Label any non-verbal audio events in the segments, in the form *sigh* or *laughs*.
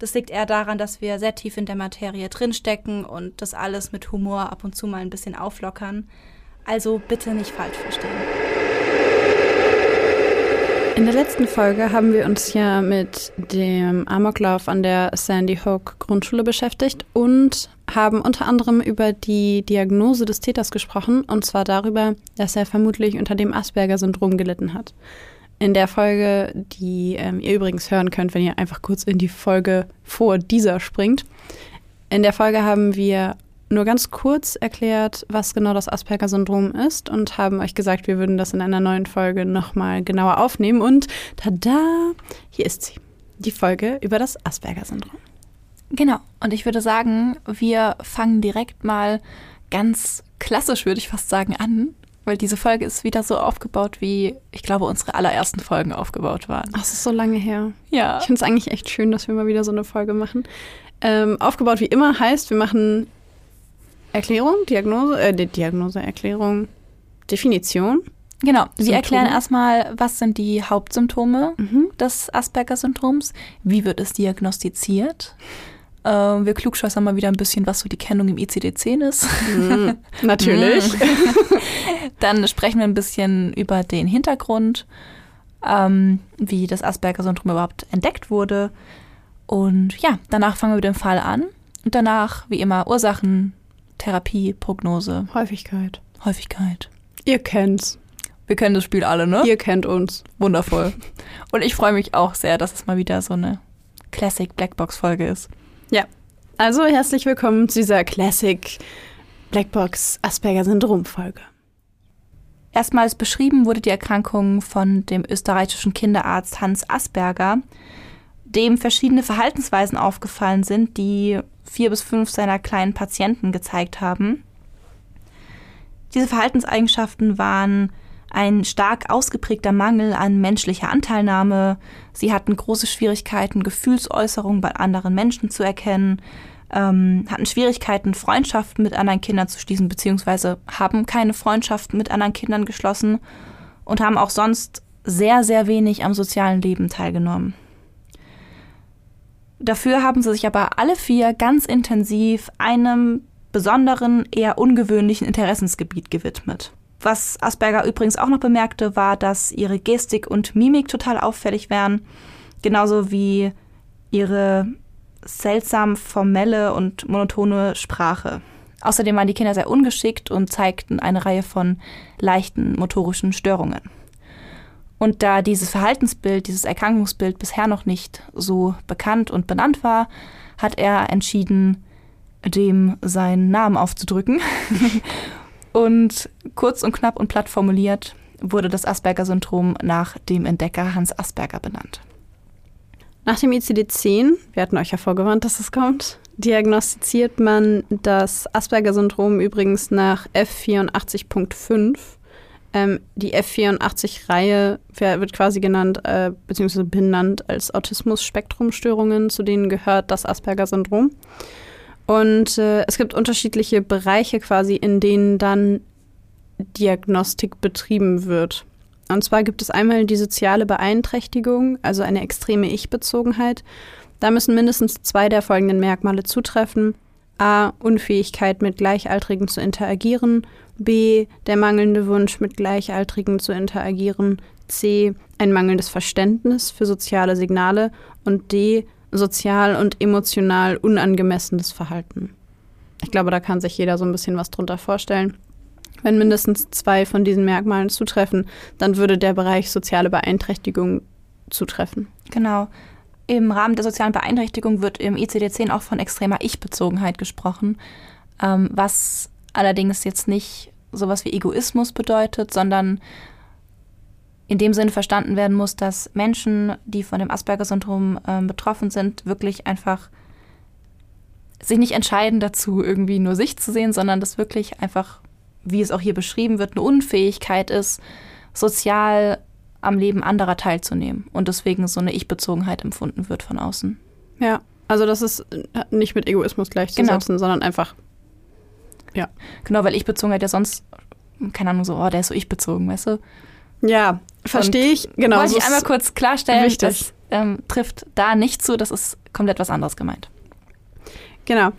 Das liegt eher daran, dass wir sehr tief in der Materie drinstecken und das alles mit Humor ab und zu mal ein bisschen auflockern. Also bitte nicht falsch verstehen. In der letzten Folge haben wir uns ja mit dem Amoklauf an der Sandy Hook Grundschule beschäftigt und haben unter anderem über die Diagnose des Täters gesprochen, und zwar darüber, dass er vermutlich unter dem Asperger-Syndrom gelitten hat. In der Folge, die ähm, ihr übrigens hören könnt, wenn ihr einfach kurz in die Folge vor dieser springt. In der Folge haben wir nur ganz kurz erklärt, was genau das Asperger-Syndrom ist und haben euch gesagt, wir würden das in einer neuen Folge nochmal genauer aufnehmen. Und tada, hier ist sie. Die Folge über das Asperger-Syndrom. Genau. Und ich würde sagen, wir fangen direkt mal ganz klassisch, würde ich fast sagen, an weil diese Folge ist wieder so aufgebaut, wie ich glaube, unsere allerersten Folgen aufgebaut waren. Ach, das ist so lange her. Ja. Ich finde es eigentlich echt schön, dass wir mal wieder so eine Folge machen. Ähm, aufgebaut wie immer heißt, wir machen Erklärung, Diagnose, äh, Diagnose, Erklärung, Definition. Genau, wir erklären erstmal, was sind die Hauptsymptome mhm. des Asperger-Syndroms, wie wird es diagnostiziert, äh, wir klugscheißern mal wieder ein bisschen, was so die Kennung im ICD-10 ist. *laughs* Mm, natürlich. *laughs* Dann sprechen wir ein bisschen über den Hintergrund, ähm, wie das Asperger-Syndrom überhaupt entdeckt wurde. Und ja, danach fangen wir mit dem Fall an. Und danach, wie immer, Ursachen, Therapie, Prognose. Häufigkeit. Häufigkeit. Ihr kennt's. Wir kennen das Spiel alle, ne? Ihr kennt uns. Wundervoll. Und ich freue mich auch sehr, dass es mal wieder so eine Classic Blackbox-Folge ist. Ja, also herzlich willkommen zu dieser Classic Blackbox Asperger-Syndrom-Folge. Erstmals beschrieben wurde die Erkrankung von dem österreichischen Kinderarzt Hans Asperger, dem verschiedene Verhaltensweisen aufgefallen sind, die vier bis fünf seiner kleinen Patienten gezeigt haben. Diese Verhaltenseigenschaften waren ein stark ausgeprägter Mangel an menschlicher Anteilnahme. Sie hatten große Schwierigkeiten, Gefühlsäußerungen bei anderen Menschen zu erkennen, ähm, hatten Schwierigkeiten, Freundschaften mit anderen Kindern zu schließen, beziehungsweise haben keine Freundschaften mit anderen Kindern geschlossen und haben auch sonst sehr, sehr wenig am sozialen Leben teilgenommen. Dafür haben sie sich aber alle vier ganz intensiv einem besonderen, eher ungewöhnlichen Interessensgebiet gewidmet. Was Asperger übrigens auch noch bemerkte, war, dass ihre Gestik und Mimik total auffällig wären, genauso wie ihre seltsam formelle und monotone Sprache. Außerdem waren die Kinder sehr ungeschickt und zeigten eine Reihe von leichten motorischen Störungen. Und da dieses Verhaltensbild, dieses Erkrankungsbild bisher noch nicht so bekannt und benannt war, hat er entschieden, dem seinen Namen aufzudrücken *laughs* Und kurz und knapp und platt formuliert wurde das Asperger-Syndrom nach dem Entdecker Hans Asperger benannt. Nach dem ICD-10, wir hatten euch ja vorgewarnt, dass es kommt, diagnostiziert man das Asperger-Syndrom übrigens nach F84.5. Ähm, die F84-Reihe wird quasi genannt, äh, beziehungsweise benannt als Autismus-Spektrum-Störungen, zu denen gehört das Asperger-Syndrom. Und äh, es gibt unterschiedliche Bereiche quasi, in denen dann Diagnostik betrieben wird. Und zwar gibt es einmal die soziale Beeinträchtigung, also eine extreme Ich-Bezogenheit. Da müssen mindestens zwei der folgenden Merkmale zutreffen. A. Unfähigkeit mit Gleichaltrigen zu interagieren. B. Der mangelnde Wunsch, mit Gleichaltrigen zu interagieren. C. Ein mangelndes Verständnis für soziale Signale. Und D sozial und emotional unangemessenes Verhalten. Ich glaube, da kann sich jeder so ein bisschen was drunter vorstellen. Wenn mindestens zwei von diesen Merkmalen zutreffen, dann würde der Bereich soziale Beeinträchtigung zutreffen. Genau. Im Rahmen der sozialen Beeinträchtigung wird im ICD-10 auch von extremer Ich-Bezogenheit gesprochen, ähm, was allerdings jetzt nicht sowas wie Egoismus bedeutet, sondern in dem Sinne verstanden werden muss, dass Menschen, die von dem Asperger-Syndrom äh, betroffen sind, wirklich einfach sich nicht entscheiden dazu, irgendwie nur sich zu sehen, sondern dass wirklich einfach, wie es auch hier beschrieben wird, eine Unfähigkeit ist, sozial am Leben anderer teilzunehmen und deswegen so eine Ich-Bezogenheit empfunden wird von außen. Ja, also das ist nicht mit Egoismus gleichzusetzen, genau. sondern einfach, ja. Genau, weil Ich-Bezogenheit ja sonst, keine Ahnung, so, oh, der ist so ich-bezogen, weißt du? Ja, verstehe ich. Genau. Wollte ich einmal kurz klarstellen, richtig. das ähm, trifft da nicht zu, das ist komplett was anderes gemeint. Genau.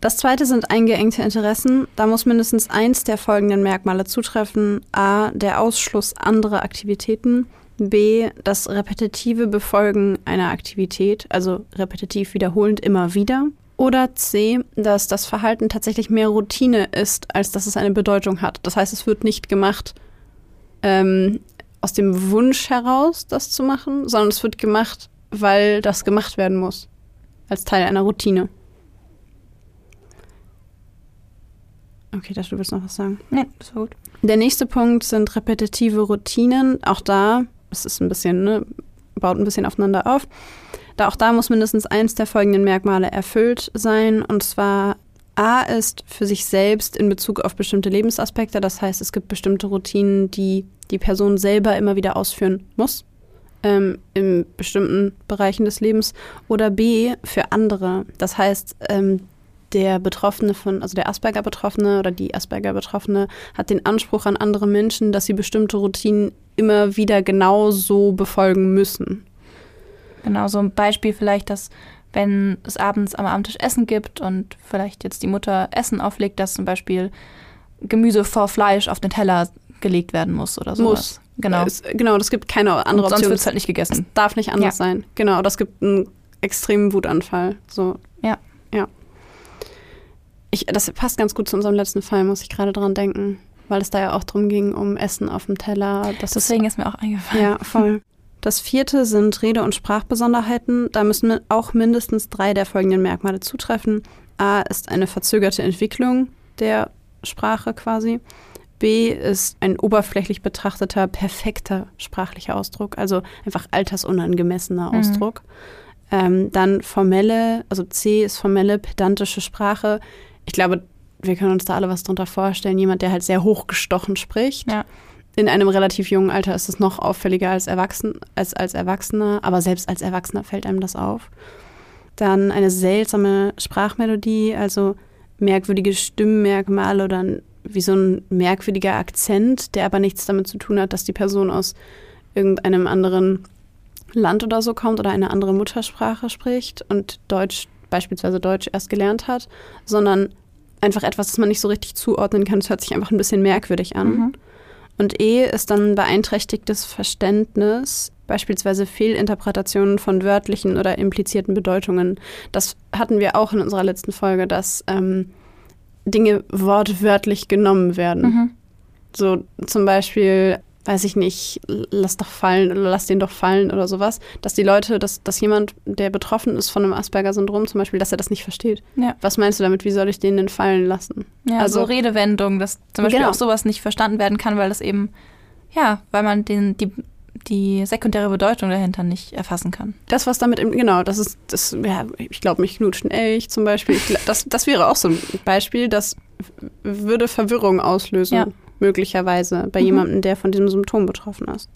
Das zweite sind eingeengte Interessen. Da muss mindestens eins der folgenden Merkmale zutreffen. A, der Ausschluss anderer Aktivitäten. B, das repetitive Befolgen einer Aktivität, also repetitiv wiederholend immer wieder. Oder C, dass das Verhalten tatsächlich mehr Routine ist, als dass es eine Bedeutung hat. Das heißt, es wird nicht gemacht, ähm, aus dem Wunsch heraus, das zu machen, sondern es wird gemacht, weil das gemacht werden muss. Als Teil einer Routine. Okay, das du willst noch was sagen. Nee, das war gut. Der nächste Punkt sind repetitive Routinen. Auch da, es ist ein bisschen, ne, baut ein bisschen aufeinander auf. Da auch da muss mindestens eins der folgenden Merkmale erfüllt sein. Und zwar A ist für sich selbst in Bezug auf bestimmte Lebensaspekte. Das heißt, es gibt bestimmte Routinen, die die Person selber immer wieder ausführen muss ähm, in bestimmten Bereichen des Lebens. Oder B für andere. Das heißt, ähm, der Betroffene von, also der Asperger-Betroffene oder die Asperger-Betroffene hat den Anspruch an andere Menschen, dass sie bestimmte Routinen immer wieder genau so befolgen müssen. Genau, so ein Beispiel vielleicht, dass wenn es abends am Abendtisch Essen gibt und vielleicht jetzt die Mutter Essen auflegt, dass zum Beispiel Gemüse vor Fleisch auf den Teller gelegt werden muss oder so. Muss. Genau. Es, genau, das gibt keine andere und Option. Sonst wird es halt nicht gegessen. Es darf nicht anders ja. sein. Genau, das gibt einen extremen Wutanfall. So. Ja. Ja. Ich, das passt ganz gut zu unserem letzten Fall, muss ich gerade dran denken. Weil es da ja auch darum ging, um Essen auf dem Teller. Das Deswegen ist, ist mir auch eingefallen. Ja, voll. Das vierte sind Rede- und Sprachbesonderheiten. Da müssen auch mindestens drei der folgenden Merkmale zutreffen. A ist eine verzögerte Entwicklung der Sprache quasi. B ist ein oberflächlich betrachteter, perfekter sprachlicher Ausdruck, also einfach altersunangemessener mhm. Ausdruck. Ähm, dann formelle, also C ist formelle, pedantische Sprache. Ich glaube, wir können uns da alle was drunter vorstellen. Jemand, der halt sehr hochgestochen spricht. Ja in einem relativ jungen Alter ist es noch auffälliger als, Erwachsen, als als Erwachsener, aber selbst als Erwachsener fällt einem das auf. Dann eine seltsame Sprachmelodie, also merkwürdige Stimmmerkmale oder ein, wie so ein merkwürdiger Akzent, der aber nichts damit zu tun hat, dass die Person aus irgendeinem anderen Land oder so kommt oder eine andere Muttersprache spricht und Deutsch, beispielsweise Deutsch erst gelernt hat, sondern einfach etwas, das man nicht so richtig zuordnen kann. Es hört sich einfach ein bisschen merkwürdig an. Mhm. Und E ist dann beeinträchtigtes Verständnis, beispielsweise Fehlinterpretationen von wörtlichen oder implizierten Bedeutungen. Das hatten wir auch in unserer letzten Folge, dass ähm, Dinge wortwörtlich genommen werden. Mhm. So zum Beispiel weiß ich nicht, lass doch fallen oder lass den doch fallen oder sowas, dass die Leute, dass, dass jemand, der betroffen ist von einem Asperger-Syndrom zum Beispiel, dass er das nicht versteht. Ja. Was meinst du damit, wie soll ich den denn fallen lassen? Ja, also so Redewendungen, dass zum Beispiel genau. auch sowas nicht verstanden werden kann, weil das eben, ja, weil man den, die, die sekundäre Bedeutung dahinter nicht erfassen kann. Das, was damit, im, genau, das ist, das, ja, ich glaube, mich knutschen Elch zum Beispiel. Ich, das, das wäre auch so ein Beispiel, das würde Verwirrung auslösen. Ja möglicherweise bei mhm. jemandem, der von diesem Symptom betroffen ist.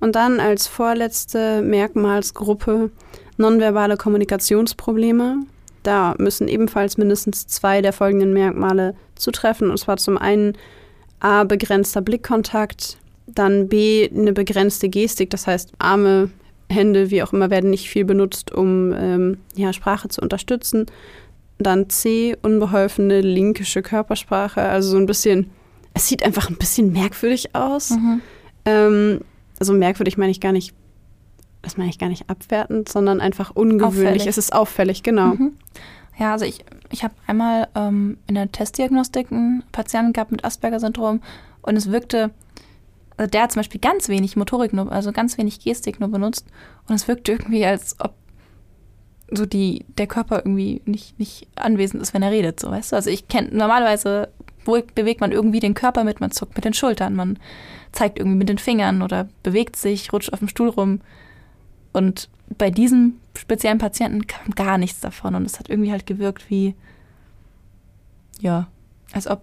Und dann als vorletzte Merkmalsgruppe nonverbale Kommunikationsprobleme. Da müssen ebenfalls mindestens zwei der folgenden Merkmale zutreffen. Und zwar zum einen A, begrenzter Blickkontakt, dann B, eine begrenzte Gestik, das heißt Arme, Hände, wie auch immer, werden nicht viel benutzt, um ähm, ja, Sprache zu unterstützen. Dann C, unbeholfene linkische Körpersprache, also so ein bisschen es sieht einfach ein bisschen merkwürdig aus. Mhm. Ähm, also merkwürdig meine ich gar nicht, das meine ich gar nicht abwertend, sondern einfach ungewöhnlich. Auffällig. Es ist auffällig, genau. Mhm. Ja, also ich, ich habe einmal ähm, in der Testdiagnostik einen Patienten gehabt mit Asperger-Syndrom und es wirkte, also der hat zum Beispiel ganz wenig Motorik, nur, also ganz wenig Gestik nur benutzt und es wirkte irgendwie, als ob so die, der Körper irgendwie nicht, nicht anwesend ist, wenn er redet, so weißt du. Also ich kenne normalerweise bewegt man irgendwie den Körper mit, man zuckt mit den Schultern, man zeigt irgendwie mit den Fingern oder bewegt sich, rutscht auf dem Stuhl rum. Und bei diesem speziellen Patienten kam gar nichts davon und es hat irgendwie halt gewirkt wie, ja, als ob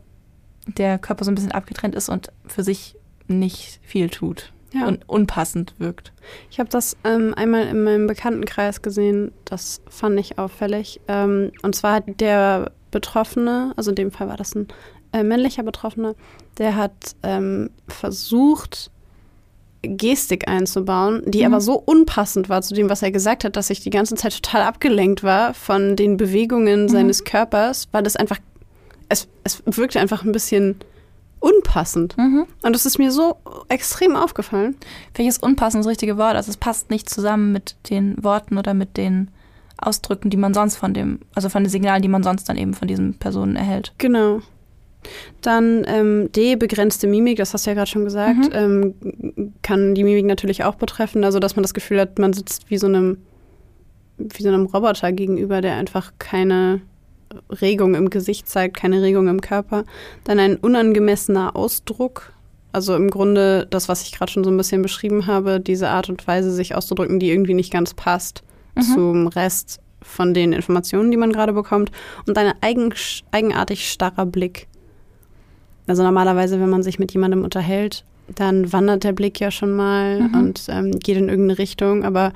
der Körper so ein bisschen abgetrennt ist und für sich nicht viel tut ja. und unpassend wirkt. Ich habe das ähm, einmal in meinem Bekanntenkreis gesehen, das fand ich auffällig. Ähm, und zwar hat der Betroffene, also in dem Fall war das ein äh, männlicher Betroffener, der hat ähm, versucht, Gestik einzubauen, die mhm. aber so unpassend war zu dem, was er gesagt hat, dass ich die ganze Zeit total abgelenkt war von den Bewegungen mhm. seines Körpers, weil das einfach, es, es wirkte einfach ein bisschen unpassend. Mhm. Und das ist mir so extrem aufgefallen. Welches unpassend das richtige Wort? Also es passt nicht zusammen mit den Worten oder mit den Ausdrücken, die man sonst von dem, also von den Signalen, die man sonst dann eben von diesen Personen erhält. Genau. Dann ähm, D, begrenzte Mimik, das hast du ja gerade schon gesagt, mhm. ähm, kann die Mimik natürlich auch betreffen, also dass man das Gefühl hat, man sitzt wie so einem, wie so einem Roboter gegenüber, der einfach keine Regung im Gesicht zeigt, keine Regung im Körper. Dann ein unangemessener Ausdruck, also im Grunde das, was ich gerade schon so ein bisschen beschrieben habe, diese Art und Weise, sich auszudrücken, die irgendwie nicht ganz passt mhm. zum Rest von den Informationen, die man gerade bekommt. Und ein eigen, eigenartig starrer Blick. Also normalerweise, wenn man sich mit jemandem unterhält, dann wandert der Blick ja schon mal mhm. und ähm, geht in irgendeine Richtung, aber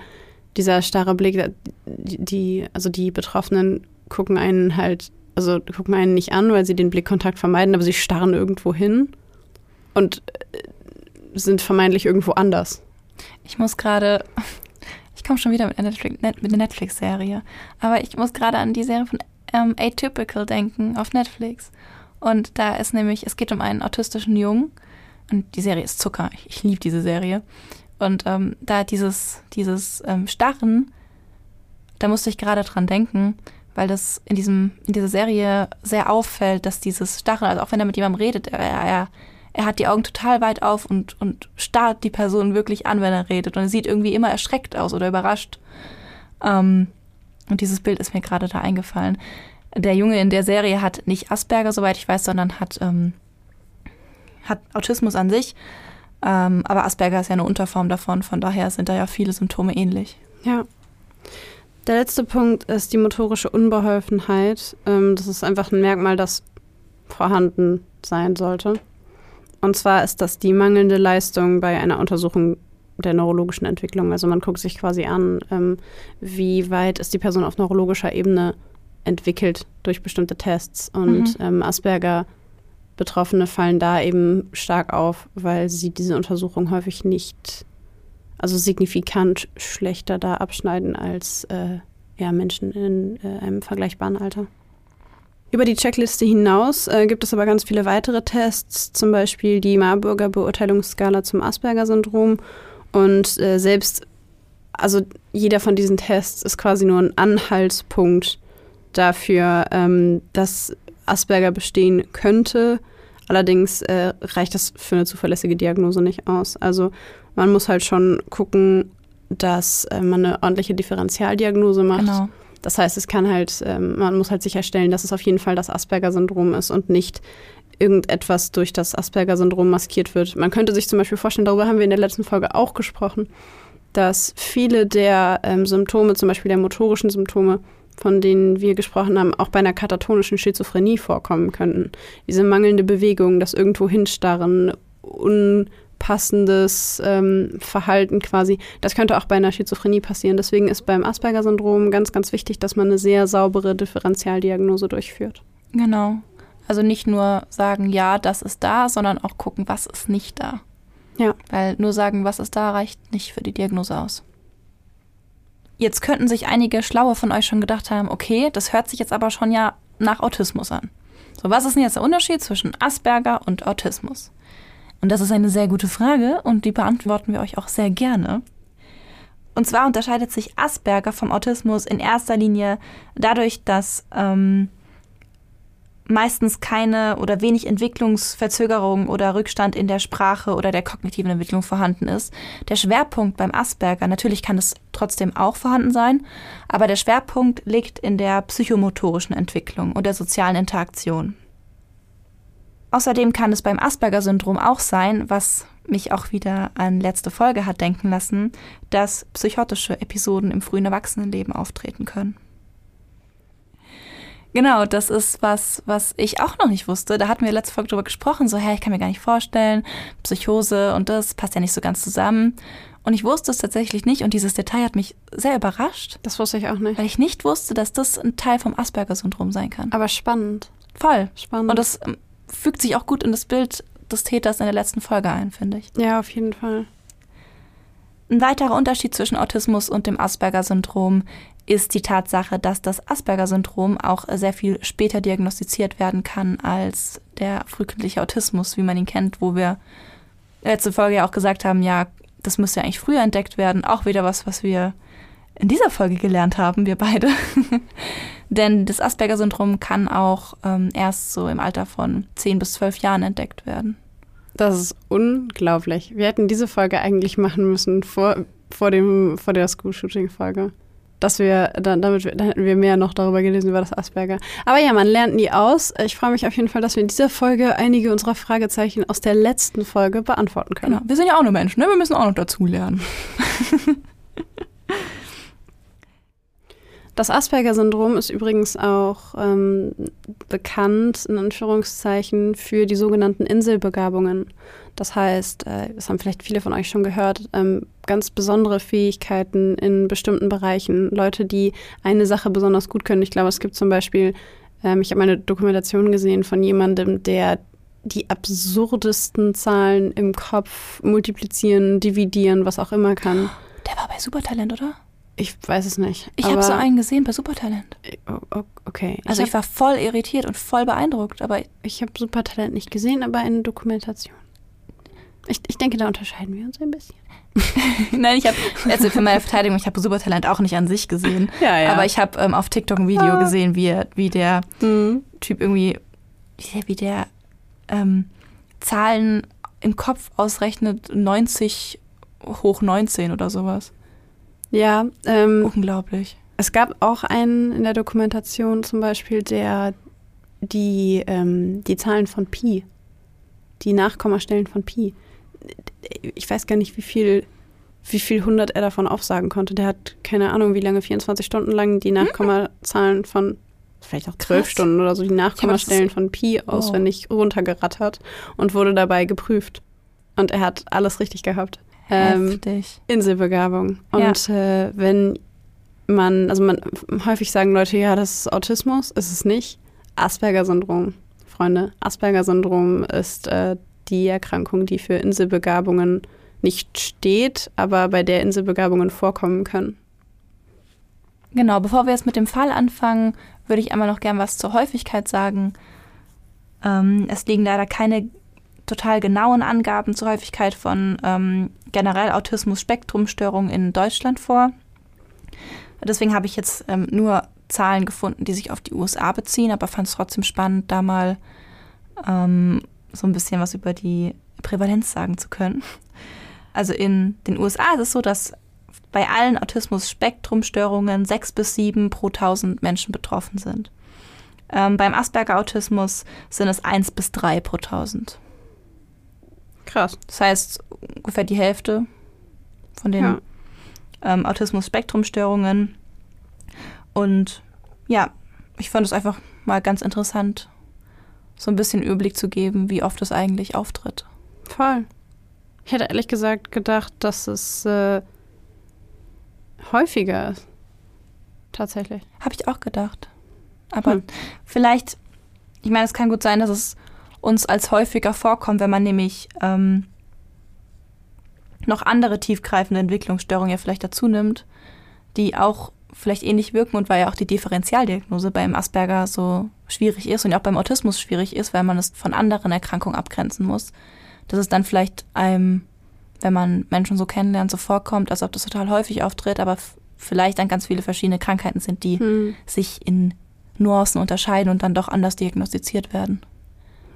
dieser starre Blick, die, die, also die Betroffenen gucken einen halt, also gucken einen nicht an, weil sie den Blickkontakt vermeiden, aber sie starren irgendwo hin und äh, sind vermeintlich irgendwo anders. Ich muss gerade, *laughs* ich komme schon wieder mit einer Netflix-Serie, aber ich muss gerade an die Serie von ähm, Atypical denken auf Netflix. Und da ist nämlich, es geht um einen autistischen Jungen. Und die Serie ist Zucker. Ich, ich liebe diese Serie. Und ähm, da dieses, dieses ähm, Starren, da musste ich gerade dran denken, weil das in, diesem, in dieser Serie sehr auffällt, dass dieses Starren, also auch wenn er mit jemandem redet, er, er, er hat die Augen total weit auf und, und starrt die Person wirklich an, wenn er redet. Und er sieht irgendwie immer erschreckt aus oder überrascht. Ähm, und dieses Bild ist mir gerade da eingefallen der Junge in der Serie hat nicht Asperger, soweit ich weiß, sondern hat, ähm, hat Autismus an sich. Ähm, aber Asperger ist ja eine Unterform davon, von daher sind da ja viele Symptome ähnlich. Ja. Der letzte Punkt ist die motorische Unbeholfenheit. Ähm, das ist einfach ein Merkmal, das vorhanden sein sollte. Und zwar ist das die mangelnde Leistung bei einer Untersuchung der neurologischen Entwicklung. Also man guckt sich quasi an, ähm, wie weit ist die Person auf neurologischer Ebene entwickelt durch bestimmte Tests. Und mhm. ähm, Asperger-Betroffene fallen da eben stark auf, weil sie diese Untersuchung häufig nicht, also signifikant schlechter da abschneiden als äh, ja, Menschen in äh, einem vergleichbaren Alter. Über die Checkliste hinaus äh, gibt es aber ganz viele weitere Tests, zum Beispiel die Marburger Beurteilungsskala zum Asperger-Syndrom. Und äh, selbst, also jeder von diesen Tests ist quasi nur ein Anhaltspunkt dafür, ähm, dass Asperger bestehen könnte. Allerdings äh, reicht das für eine zuverlässige Diagnose nicht aus. Also man muss halt schon gucken, dass äh, man eine ordentliche Differentialdiagnose macht. Genau. Das heißt, es kann halt, ähm, man muss halt sicherstellen, dass es auf jeden Fall das Asperger-Syndrom ist und nicht irgendetwas durch das Asperger-Syndrom maskiert wird. Man könnte sich zum Beispiel vorstellen, darüber haben wir in der letzten Folge auch gesprochen, dass viele der ähm, Symptome, zum Beispiel der motorischen Symptome, von denen wir gesprochen haben, auch bei einer katatonischen Schizophrenie vorkommen könnten. Diese mangelnde Bewegung, das irgendwo hinstarren, unpassendes ähm, Verhalten quasi, das könnte auch bei einer Schizophrenie passieren. Deswegen ist beim Asperger-Syndrom ganz, ganz wichtig, dass man eine sehr saubere Differentialdiagnose durchführt. Genau. Also nicht nur sagen, ja, das ist da, sondern auch gucken, was ist nicht da. Ja. Weil nur sagen, was ist da, reicht nicht für die Diagnose aus. Jetzt könnten sich einige Schlaue von euch schon gedacht haben, okay, das hört sich jetzt aber schon ja nach Autismus an. So, was ist denn jetzt der Unterschied zwischen Asperger und Autismus? Und das ist eine sehr gute Frage und die beantworten wir euch auch sehr gerne. Und zwar unterscheidet sich Asperger vom Autismus in erster Linie dadurch, dass ähm, meistens keine oder wenig Entwicklungsverzögerung oder Rückstand in der Sprache oder der kognitiven Entwicklung vorhanden ist. Der Schwerpunkt beim Asperger, natürlich kann es trotzdem auch vorhanden sein, aber der Schwerpunkt liegt in der psychomotorischen Entwicklung und der sozialen Interaktion. Außerdem kann es beim Asperger-Syndrom auch sein, was mich auch wieder an letzte Folge hat denken lassen, dass psychotische Episoden im frühen Erwachsenenleben auftreten können. Genau, das ist was, was ich auch noch nicht wusste. Da hatten wir letzte Folge drüber gesprochen, so, hey, ich kann mir gar nicht vorstellen, Psychose und das passt ja nicht so ganz zusammen. Und ich wusste es tatsächlich nicht und dieses Detail hat mich sehr überrascht. Das wusste ich auch nicht. Weil ich nicht wusste, dass das ein Teil vom Asperger-Syndrom sein kann. Aber spannend. Voll. Spannend. Und das ähm, fügt sich auch gut in das Bild des Täters in der letzten Folge ein, finde ich. Ja, auf jeden Fall. Ein weiterer Unterschied zwischen Autismus und dem Asperger-Syndrom ist die Tatsache, dass das Asperger-Syndrom auch sehr viel später diagnostiziert werden kann als der frühkindliche Autismus, wie man ihn kennt, wo wir letzte Folge ja auch gesagt haben, ja, das müsste ja eigentlich früher entdeckt werden. Auch wieder was, was wir in dieser Folge gelernt haben, wir beide. *laughs* Denn das Asperger-Syndrom kann auch ähm, erst so im Alter von 10 bis 12 Jahren entdeckt werden. Das ist unglaublich. Wir hätten diese Folge eigentlich machen müssen vor, vor, dem, vor der School-Shooting-Folge. Dass wir, dann, damit wir, dann hätten wir mehr noch darüber gelesen, über das Asperger. Aber ja, man lernt nie aus. Ich freue mich auf jeden Fall, dass wir in dieser Folge einige unserer Fragezeichen aus der letzten Folge beantworten können. Genau. Wir sind ja auch nur Menschen, ne? Wir müssen auch noch dazu lernen. *laughs* Das Asperger-Syndrom ist übrigens auch ähm, bekannt, in Anführungszeichen, für die sogenannten Inselbegabungen. Das heißt, äh, das haben vielleicht viele von euch schon gehört, ähm, ganz besondere Fähigkeiten in bestimmten Bereichen. Leute, die eine Sache besonders gut können. Ich glaube, es gibt zum Beispiel, ähm, ich habe eine Dokumentation gesehen von jemandem, der die absurdesten Zahlen im Kopf multiplizieren, dividieren, was auch immer kann. Der war bei Supertalent, oder? Ich weiß es nicht. Ich habe so einen gesehen bei Supertalent. Okay. Also ich, ich war voll irritiert und voll beeindruckt, aber ich habe Supertalent nicht gesehen, aber eine Dokumentation. Ich, ich denke, da unterscheiden wir uns ein bisschen. *laughs* Nein, ich habe, also für meine Verteidigung, ich habe Supertalent auch nicht an sich gesehen. Ja, ja. Aber ich habe ähm, auf TikTok ein Video ah. gesehen, wie, wie der mhm. Typ irgendwie, wie der, wie der ähm, Zahlen im Kopf ausrechnet, 90 hoch 19 oder sowas. Ja. Ähm, Unglaublich. Es gab auch einen in der Dokumentation zum Beispiel, der die, ähm, die Zahlen von Pi, die Nachkommastellen von Pi, ich weiß gar nicht, wie viel, wie viel hundert er davon aufsagen konnte. Der hat keine Ahnung, wie lange, 24 Stunden lang die Nachkommazahlen von, vielleicht auch zwölf Stunden oder so, die Nachkommastellen von Pi oh. auswendig runtergerattert und wurde dabei geprüft. Und er hat alles richtig gehabt. Ähm, Inselbegabung. Und ja. äh, wenn man, also man häufig sagen Leute, ja, das ist Autismus, ist es nicht. Asperger-Syndrom, Freunde. Asperger-Syndrom ist äh, die Erkrankung, die für Inselbegabungen nicht steht, aber bei der Inselbegabungen vorkommen können. Genau, bevor wir jetzt mit dem Fall anfangen, würde ich einmal noch gern was zur Häufigkeit sagen. Ähm, es liegen leider keine total genauen Angaben zur Häufigkeit von ähm, generell Autismus-Spektrumstörungen in Deutschland vor. Deswegen habe ich jetzt ähm, nur Zahlen gefunden, die sich auf die USA beziehen, aber fand es trotzdem spannend, da mal ähm, so ein bisschen was über die Prävalenz sagen zu können. Also in den USA ist es so, dass bei allen Autismus-Spektrumstörungen sechs bis sieben pro tausend Menschen betroffen sind. Ähm, beim Asperger-Autismus sind es eins bis drei pro tausend. Krass. Das heißt, ungefähr die Hälfte von den ja. ähm, Autismus-Spektrum-Störungen. Und ja, ich fand es einfach mal ganz interessant, so ein bisschen Überblick zu geben, wie oft es eigentlich auftritt. Voll. Ich hätte ehrlich gesagt gedacht, dass es äh, häufiger ist. Tatsächlich. Habe ich auch gedacht. Aber hm. vielleicht, ich meine, es kann gut sein, dass es uns als häufiger vorkommt, wenn man nämlich ähm, noch andere tiefgreifende Entwicklungsstörungen ja vielleicht dazu nimmt, die auch vielleicht ähnlich wirken und weil ja auch die Differentialdiagnose beim Asperger so schwierig ist und auch beim Autismus schwierig ist, weil man es von anderen Erkrankungen abgrenzen muss, dass es dann vielleicht einem wenn man Menschen so kennenlernt, so vorkommt, als ob das total häufig auftritt, aber vielleicht dann ganz viele verschiedene Krankheiten sind, die hm. sich in Nuancen unterscheiden und dann doch anders diagnostiziert werden.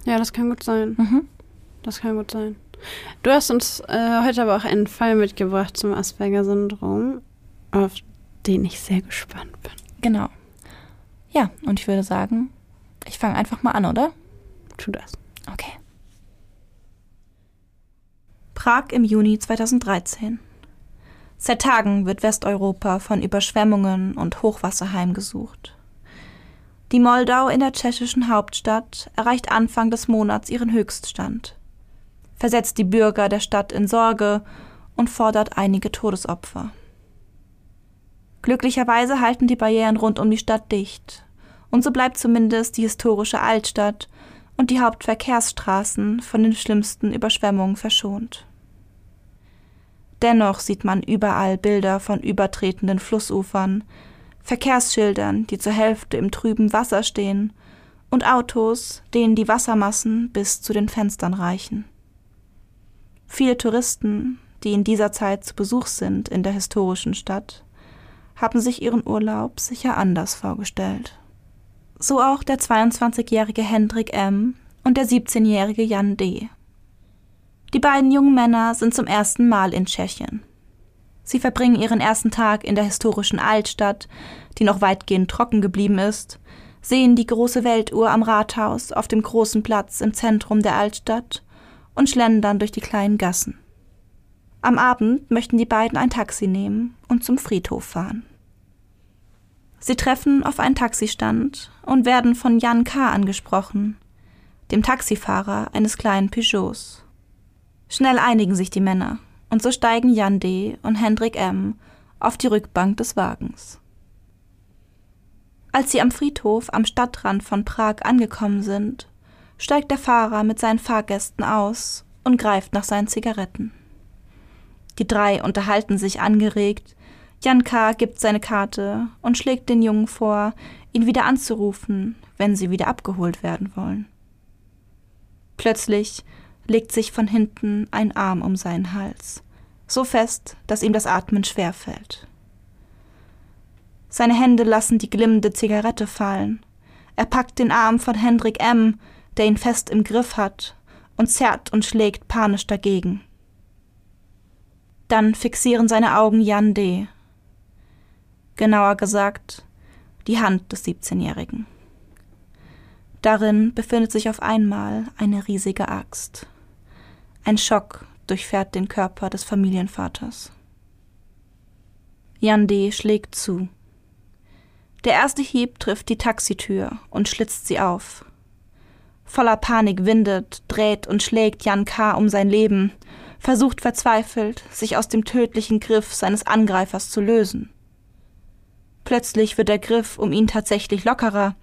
Ja, das kann gut sein. Mhm. Das kann gut sein. Du hast uns äh, heute aber auch einen Fall mitgebracht zum Asperger-Syndrom, auf den ich sehr gespannt bin. Genau. Ja, und ich würde sagen, ich fange einfach mal an, oder? Tu das. Okay. Prag im Juni 2013. Seit Tagen wird Westeuropa von Überschwemmungen und Hochwasser heimgesucht. Die Moldau in der tschechischen Hauptstadt erreicht Anfang des Monats ihren Höchststand, versetzt die Bürger der Stadt in Sorge und fordert einige Todesopfer. Glücklicherweise halten die Barrieren rund um die Stadt dicht, und so bleibt zumindest die historische Altstadt und die Hauptverkehrsstraßen von den schlimmsten Überschwemmungen verschont. Dennoch sieht man überall Bilder von übertretenden Flussufern, Verkehrsschildern, die zur Hälfte im trüben Wasser stehen, und Autos, denen die Wassermassen bis zu den Fenstern reichen. Viele Touristen, die in dieser Zeit zu Besuch sind in der historischen Stadt, haben sich ihren Urlaub sicher anders vorgestellt. So auch der 22-jährige Hendrik M. und der 17-jährige Jan D. Die beiden jungen Männer sind zum ersten Mal in Tschechien. Sie verbringen ihren ersten Tag in der historischen Altstadt, die noch weitgehend trocken geblieben ist, sehen die große Weltuhr am Rathaus auf dem großen Platz im Zentrum der Altstadt und schlendern durch die kleinen Gassen. Am Abend möchten die beiden ein Taxi nehmen und zum Friedhof fahren. Sie treffen auf einen Taxistand und werden von Jan K. angesprochen, dem Taxifahrer eines kleinen Peugeots. Schnell einigen sich die Männer und so steigen Jan D. und Hendrik M. auf die Rückbank des Wagens. Als sie am Friedhof am Stadtrand von Prag angekommen sind, steigt der Fahrer mit seinen Fahrgästen aus und greift nach seinen Zigaretten. Die drei unterhalten sich angeregt. Jan K. gibt seine Karte und schlägt den Jungen vor, ihn wieder anzurufen, wenn sie wieder abgeholt werden wollen. Plötzlich legt sich von hinten ein Arm um seinen Hals, so fest, dass ihm das Atmen schwer fällt. Seine Hände lassen die glimmende Zigarette fallen. Er packt den Arm von Hendrik M., der ihn fest im Griff hat, und zerrt und schlägt panisch dagegen. Dann fixieren seine Augen Jan D. Genauer gesagt, die Hand des 17-Jährigen. Darin befindet sich auf einmal eine riesige Axt. Ein Schock durchfährt den Körper des Familienvaters. Jan D. schlägt zu. Der erste Hieb trifft die Taxitür und schlitzt sie auf. Voller Panik windet, dreht und schlägt Jan K. um sein Leben, versucht verzweifelt, sich aus dem tödlichen Griff seines Angreifers zu lösen. Plötzlich wird der Griff um ihn tatsächlich lockerer.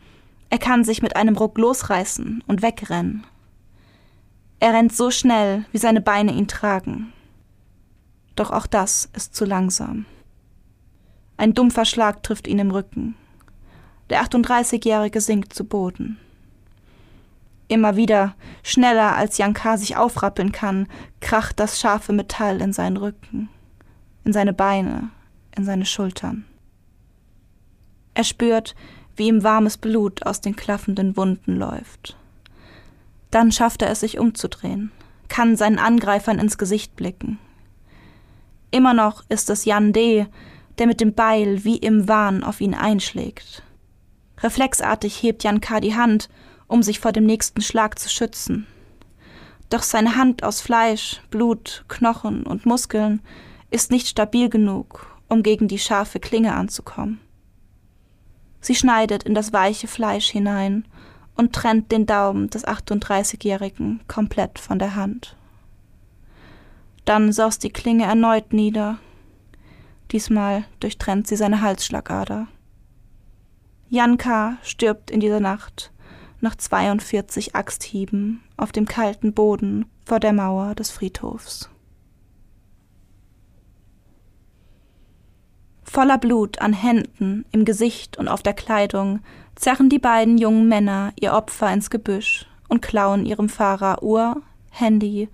Er kann sich mit einem Ruck losreißen und wegrennen. Er rennt so schnell, wie seine Beine ihn tragen. Doch auch das ist zu langsam. Ein dumpfer Schlag trifft ihn im Rücken. Der 38-Jährige sinkt zu Boden. Immer wieder, schneller als Jankar sich aufrappeln kann, kracht das scharfe Metall in seinen Rücken, in seine Beine, in seine Schultern. Er spürt, wie ihm warmes Blut aus den klaffenden Wunden läuft. Dann schafft er es sich umzudrehen, kann seinen Angreifern ins Gesicht blicken. Immer noch ist es Jan D., der mit dem Beil wie im Wahn auf ihn einschlägt. Reflexartig hebt Jan K. die Hand, um sich vor dem nächsten Schlag zu schützen. Doch seine Hand aus Fleisch, Blut, Knochen und Muskeln ist nicht stabil genug, um gegen die scharfe Klinge anzukommen. Sie schneidet in das weiche Fleisch hinein und trennt den Daumen des 38-Jährigen komplett von der Hand. Dann saust die Klinge erneut nieder. Diesmal durchtrennt sie seine Halsschlagader. Jan K. stirbt in dieser Nacht nach 42 Axthieben auf dem kalten Boden vor der Mauer des Friedhofs. Voller Blut an Händen, im Gesicht und auf der Kleidung zerren die beiden jungen Männer ihr Opfer ins Gebüsch und klauen ihrem Fahrer Uhr, Handy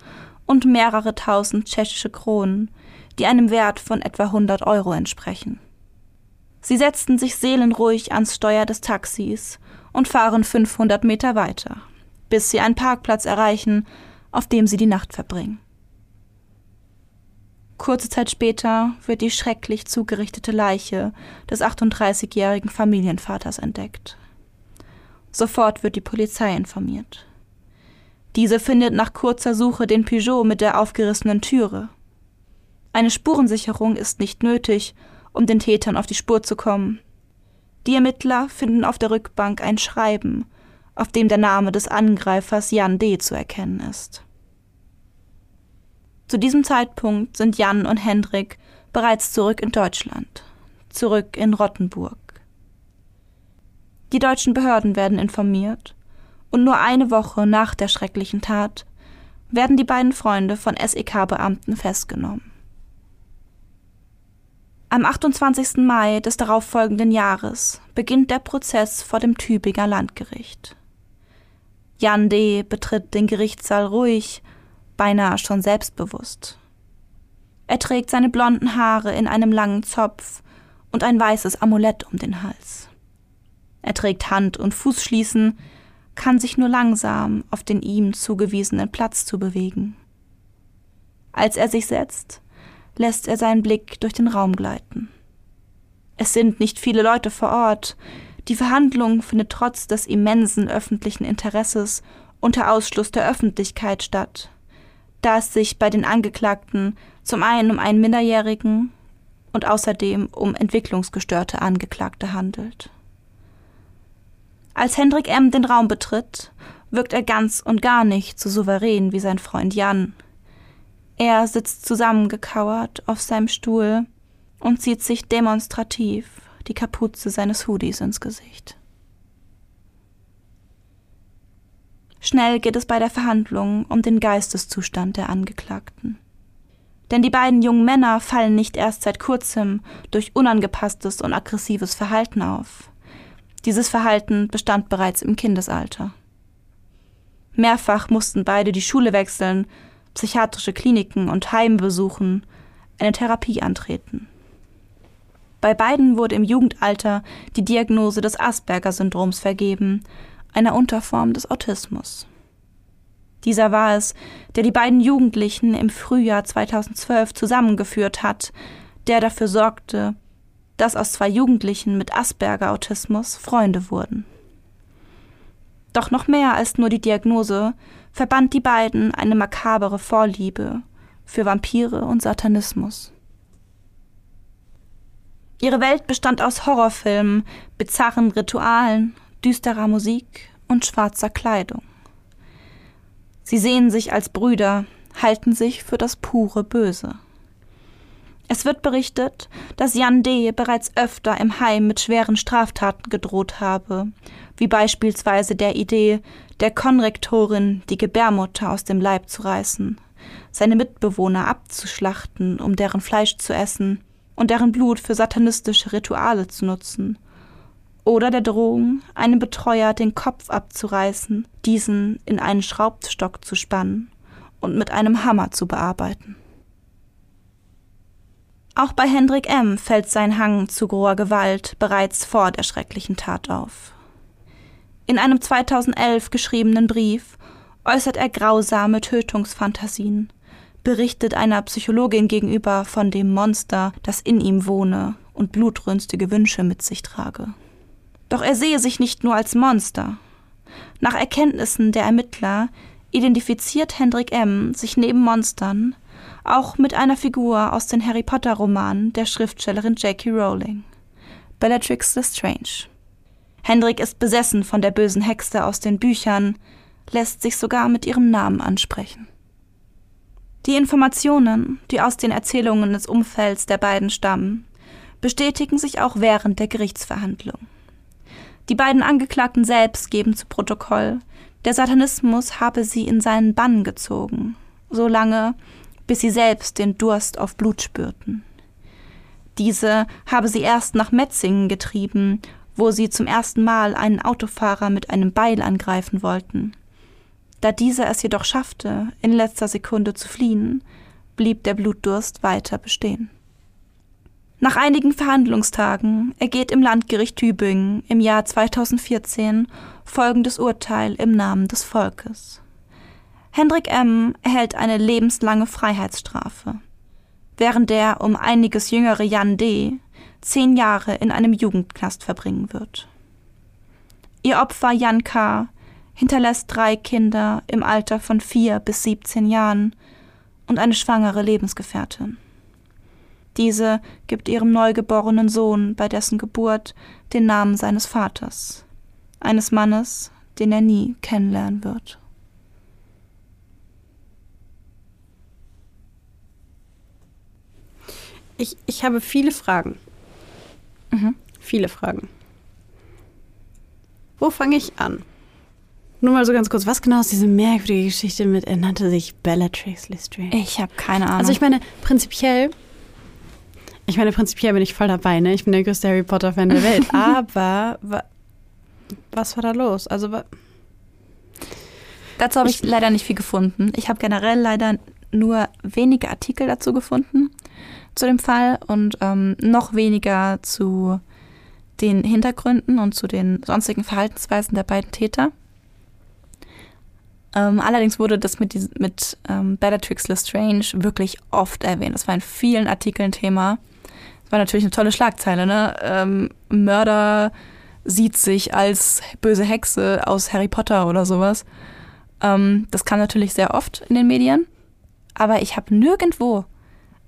und mehrere tausend tschechische Kronen, die einem Wert von etwa 100 Euro entsprechen. Sie setzten sich seelenruhig ans Steuer des Taxis und fahren 500 Meter weiter, bis sie einen Parkplatz erreichen, auf dem sie die Nacht verbringen. Kurze Zeit später wird die schrecklich zugerichtete Leiche des 38-jährigen Familienvaters entdeckt. Sofort wird die Polizei informiert. Diese findet nach kurzer Suche den Peugeot mit der aufgerissenen Türe. Eine Spurensicherung ist nicht nötig, um den Tätern auf die Spur zu kommen. Die Ermittler finden auf der Rückbank ein Schreiben, auf dem der Name des Angreifers Jan D. zu erkennen ist. Zu diesem Zeitpunkt sind Jan und Hendrik bereits zurück in Deutschland, zurück in Rottenburg. Die deutschen Behörden werden informiert und nur eine Woche nach der schrecklichen Tat werden die beiden Freunde von SEK-Beamten festgenommen. Am 28. Mai des darauffolgenden Jahres beginnt der Prozess vor dem Tübinger Landgericht. Jan D. betritt den Gerichtssaal ruhig beinahe schon selbstbewusst. Er trägt seine blonden Haare in einem langen Zopf und ein weißes Amulett um den Hals. Er trägt Hand- und Fußschließen, kann sich nur langsam auf den ihm zugewiesenen Platz zu bewegen. Als er sich setzt, lässt er seinen Blick durch den Raum gleiten. Es sind nicht viele Leute vor Ort, die Verhandlung findet trotz des immensen öffentlichen Interesses unter Ausschluss der Öffentlichkeit statt da es sich bei den Angeklagten zum einen um einen Minderjährigen und außerdem um entwicklungsgestörte Angeklagte handelt. Als Hendrik M. den Raum betritt, wirkt er ganz und gar nicht so souverän wie sein Freund Jan. Er sitzt zusammengekauert auf seinem Stuhl und zieht sich demonstrativ die Kapuze seines Hoodies ins Gesicht. Schnell geht es bei der Verhandlung um den Geisteszustand der Angeklagten. Denn die beiden jungen Männer fallen nicht erst seit kurzem durch unangepasstes und aggressives Verhalten auf. Dieses Verhalten bestand bereits im Kindesalter. Mehrfach mussten beide die Schule wechseln, psychiatrische Kliniken und Heime besuchen, eine Therapie antreten. Bei beiden wurde im Jugendalter die Diagnose des Asperger-Syndroms vergeben, einer Unterform des Autismus. Dieser war es, der die beiden Jugendlichen im Frühjahr 2012 zusammengeführt hat, der dafür sorgte, dass aus zwei Jugendlichen mit Asperger-Autismus Freunde wurden. Doch noch mehr als nur die Diagnose verband die beiden eine makabere Vorliebe für Vampire und Satanismus. Ihre Welt bestand aus Horrorfilmen, bizarren Ritualen, düsterer Musik und schwarzer Kleidung. Sie sehen sich als Brüder, halten sich für das pure Böse. Es wird berichtet, dass Jan D. bereits öfter im Heim mit schweren Straftaten gedroht habe, wie beispielsweise der Idee, der Konrektorin die Gebärmutter aus dem Leib zu reißen, seine Mitbewohner abzuschlachten, um deren Fleisch zu essen und deren Blut für satanistische Rituale zu nutzen oder der Drohung, einem Betreuer den Kopf abzureißen, diesen in einen Schraubstock zu spannen und mit einem Hammer zu bearbeiten. Auch bei Hendrik M. fällt sein Hang zu groher Gewalt bereits vor der schrecklichen Tat auf. In einem 2011 geschriebenen Brief äußert er grausame Tötungsfantasien, berichtet einer Psychologin gegenüber von dem Monster, das in ihm wohne und blutrünstige Wünsche mit sich trage. Doch er sehe sich nicht nur als Monster. Nach Erkenntnissen der Ermittler identifiziert Hendrik M. sich neben Monstern auch mit einer Figur aus den Harry Potter Romanen der Schriftstellerin J.K. Rowling, Bellatrix Lestrange. Hendrik ist besessen von der bösen Hexe aus den Büchern, lässt sich sogar mit ihrem Namen ansprechen. Die Informationen, die aus den Erzählungen des Umfelds der beiden stammen, bestätigen sich auch während der Gerichtsverhandlung. Die beiden Angeklagten selbst geben zu Protokoll, der Satanismus habe sie in seinen Bann gezogen, so lange, bis sie selbst den Durst auf Blut spürten. Diese habe sie erst nach Metzingen getrieben, wo sie zum ersten Mal einen Autofahrer mit einem Beil angreifen wollten. Da dieser es jedoch schaffte, in letzter Sekunde zu fliehen, blieb der Blutdurst weiter bestehen. Nach einigen Verhandlungstagen ergeht im Landgericht Tübingen im Jahr 2014 folgendes Urteil im Namen des Volkes. Hendrik M. erhält eine lebenslange Freiheitsstrafe, während der um einiges jüngere Jan D. zehn Jahre in einem Jugendknast verbringen wird. Ihr Opfer Jan K. hinterlässt drei Kinder im Alter von vier bis 17 Jahren und eine schwangere Lebensgefährtin. Diese gibt ihrem neugeborenen Sohn bei dessen Geburt den Namen seines Vaters, eines Mannes, den er nie kennenlernen wird. Ich, ich habe viele Fragen. Mhm. Viele Fragen. Wo fange ich an? Nur mal so ganz kurz, was genau ist diese merkwürdige Geschichte mit, er nannte sich Bellatrix Lestrange? Ich habe keine Ahnung. Also ich meine, prinzipiell, ich meine, prinzipiell bin ich voll dabei, ne? Ich bin der größte Harry Potter-Fan der Welt. *laughs* aber wa was war da los? Also dazu habe ich, ich leider nicht viel gefunden. Ich habe generell leider nur wenige Artikel dazu gefunden zu dem Fall und ähm, noch weniger zu den Hintergründen und zu den sonstigen Verhaltensweisen der beiden Täter. Ähm, allerdings wurde das mit, mit ähm, Bellatrix Lestrange wirklich oft erwähnt. Das war in vielen Artikeln Thema. War natürlich eine tolle Schlagzeile, ne? Ähm, Mörder sieht sich als böse Hexe aus Harry Potter oder sowas. Ähm, das kam natürlich sehr oft in den Medien. Aber ich habe nirgendwo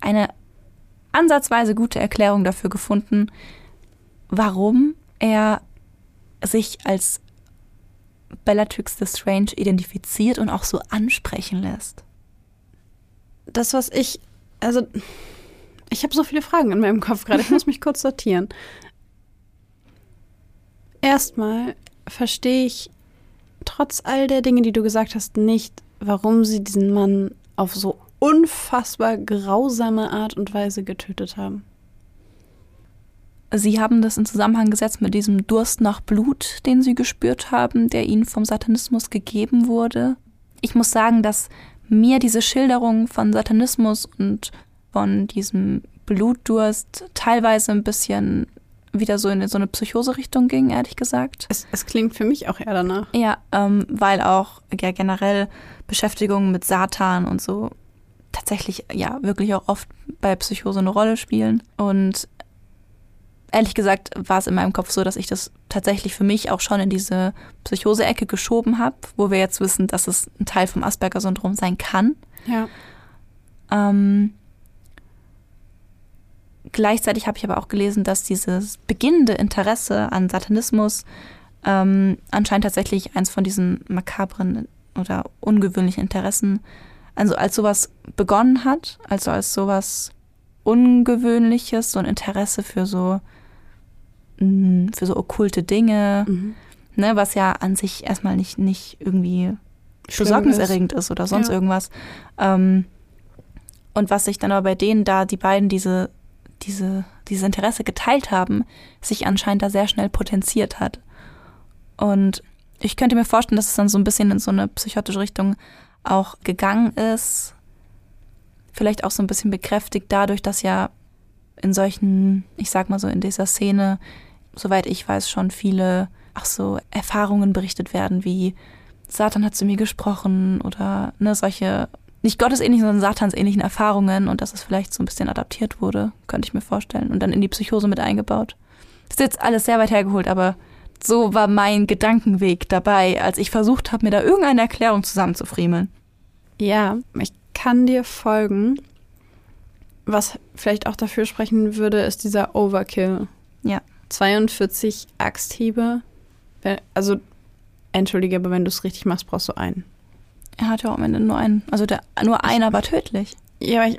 eine ansatzweise gute Erklärung dafür gefunden, warum er sich als Bellatrix the Strange identifiziert und auch so ansprechen lässt. Das, was ich, also ich habe so viele Fragen in meinem Kopf gerade, ich muss mich kurz sortieren. Erstmal verstehe ich trotz all der Dinge, die du gesagt hast, nicht, warum sie diesen Mann auf so unfassbar grausame Art und Weise getötet haben. Sie haben das in Zusammenhang gesetzt mit diesem Durst nach Blut, den Sie gespürt haben, der Ihnen vom Satanismus gegeben wurde. Ich muss sagen, dass mir diese Schilderung von Satanismus und von diesem Blutdurst teilweise ein bisschen wieder so in so eine Psychose-Richtung ging, ehrlich gesagt. Es, es, klingt für mich auch eher danach. Ja, ähm, weil auch ja, generell Beschäftigung mit Satan und so tatsächlich ja wirklich auch oft bei Psychose eine Rolle spielen. Und ehrlich gesagt war es in meinem Kopf so, dass ich das tatsächlich für mich auch schon in diese Psychose-Ecke geschoben habe, wo wir jetzt wissen, dass es ein Teil vom Asperger-Syndrom sein kann. Ja. Ähm, gleichzeitig habe ich aber auch gelesen, dass dieses beginnende Interesse an Satanismus ähm, anscheinend tatsächlich eins von diesen makabren oder ungewöhnlichen Interessen also als sowas begonnen hat, also als sowas Ungewöhnliches, so ein Interesse für so, mm, für so okkulte Dinge, mhm. ne, was ja an sich erstmal nicht, nicht irgendwie besorgniserregend ist. ist. oder sonst ja. irgendwas. Ähm, und was sich dann aber bei denen, da die beiden diese, diese, dieses Interesse geteilt haben, sich anscheinend da sehr schnell potenziert hat. Und ich könnte mir vorstellen, dass es dann so ein bisschen in so eine psychotische Richtung auch gegangen ist. Vielleicht auch so ein bisschen bekräftigt dadurch, dass ja in solchen, ich sag mal so, in dieser Szene, soweit ich weiß, schon viele auch so Erfahrungen berichtet werden, wie Satan hat zu mir gesprochen oder ne, solche, nicht gottesähnlichen, sondern satansähnlichen Erfahrungen und dass es vielleicht so ein bisschen adaptiert wurde, könnte ich mir vorstellen, und dann in die Psychose mit eingebaut. Das ist jetzt alles sehr weit hergeholt, aber so war mein Gedankenweg dabei, als ich versucht habe, mir da irgendeine Erklärung zusammenzufriemeln. Ja, ich kann dir folgen. Was vielleicht auch dafür sprechen würde, ist dieser Overkill. Ja. 42 Axthiebe. Also, entschuldige, aber wenn du es richtig machst, brauchst du einen. Er hat ja am Ende nur einen. Also der, nur einer war tödlich. Ja, ich,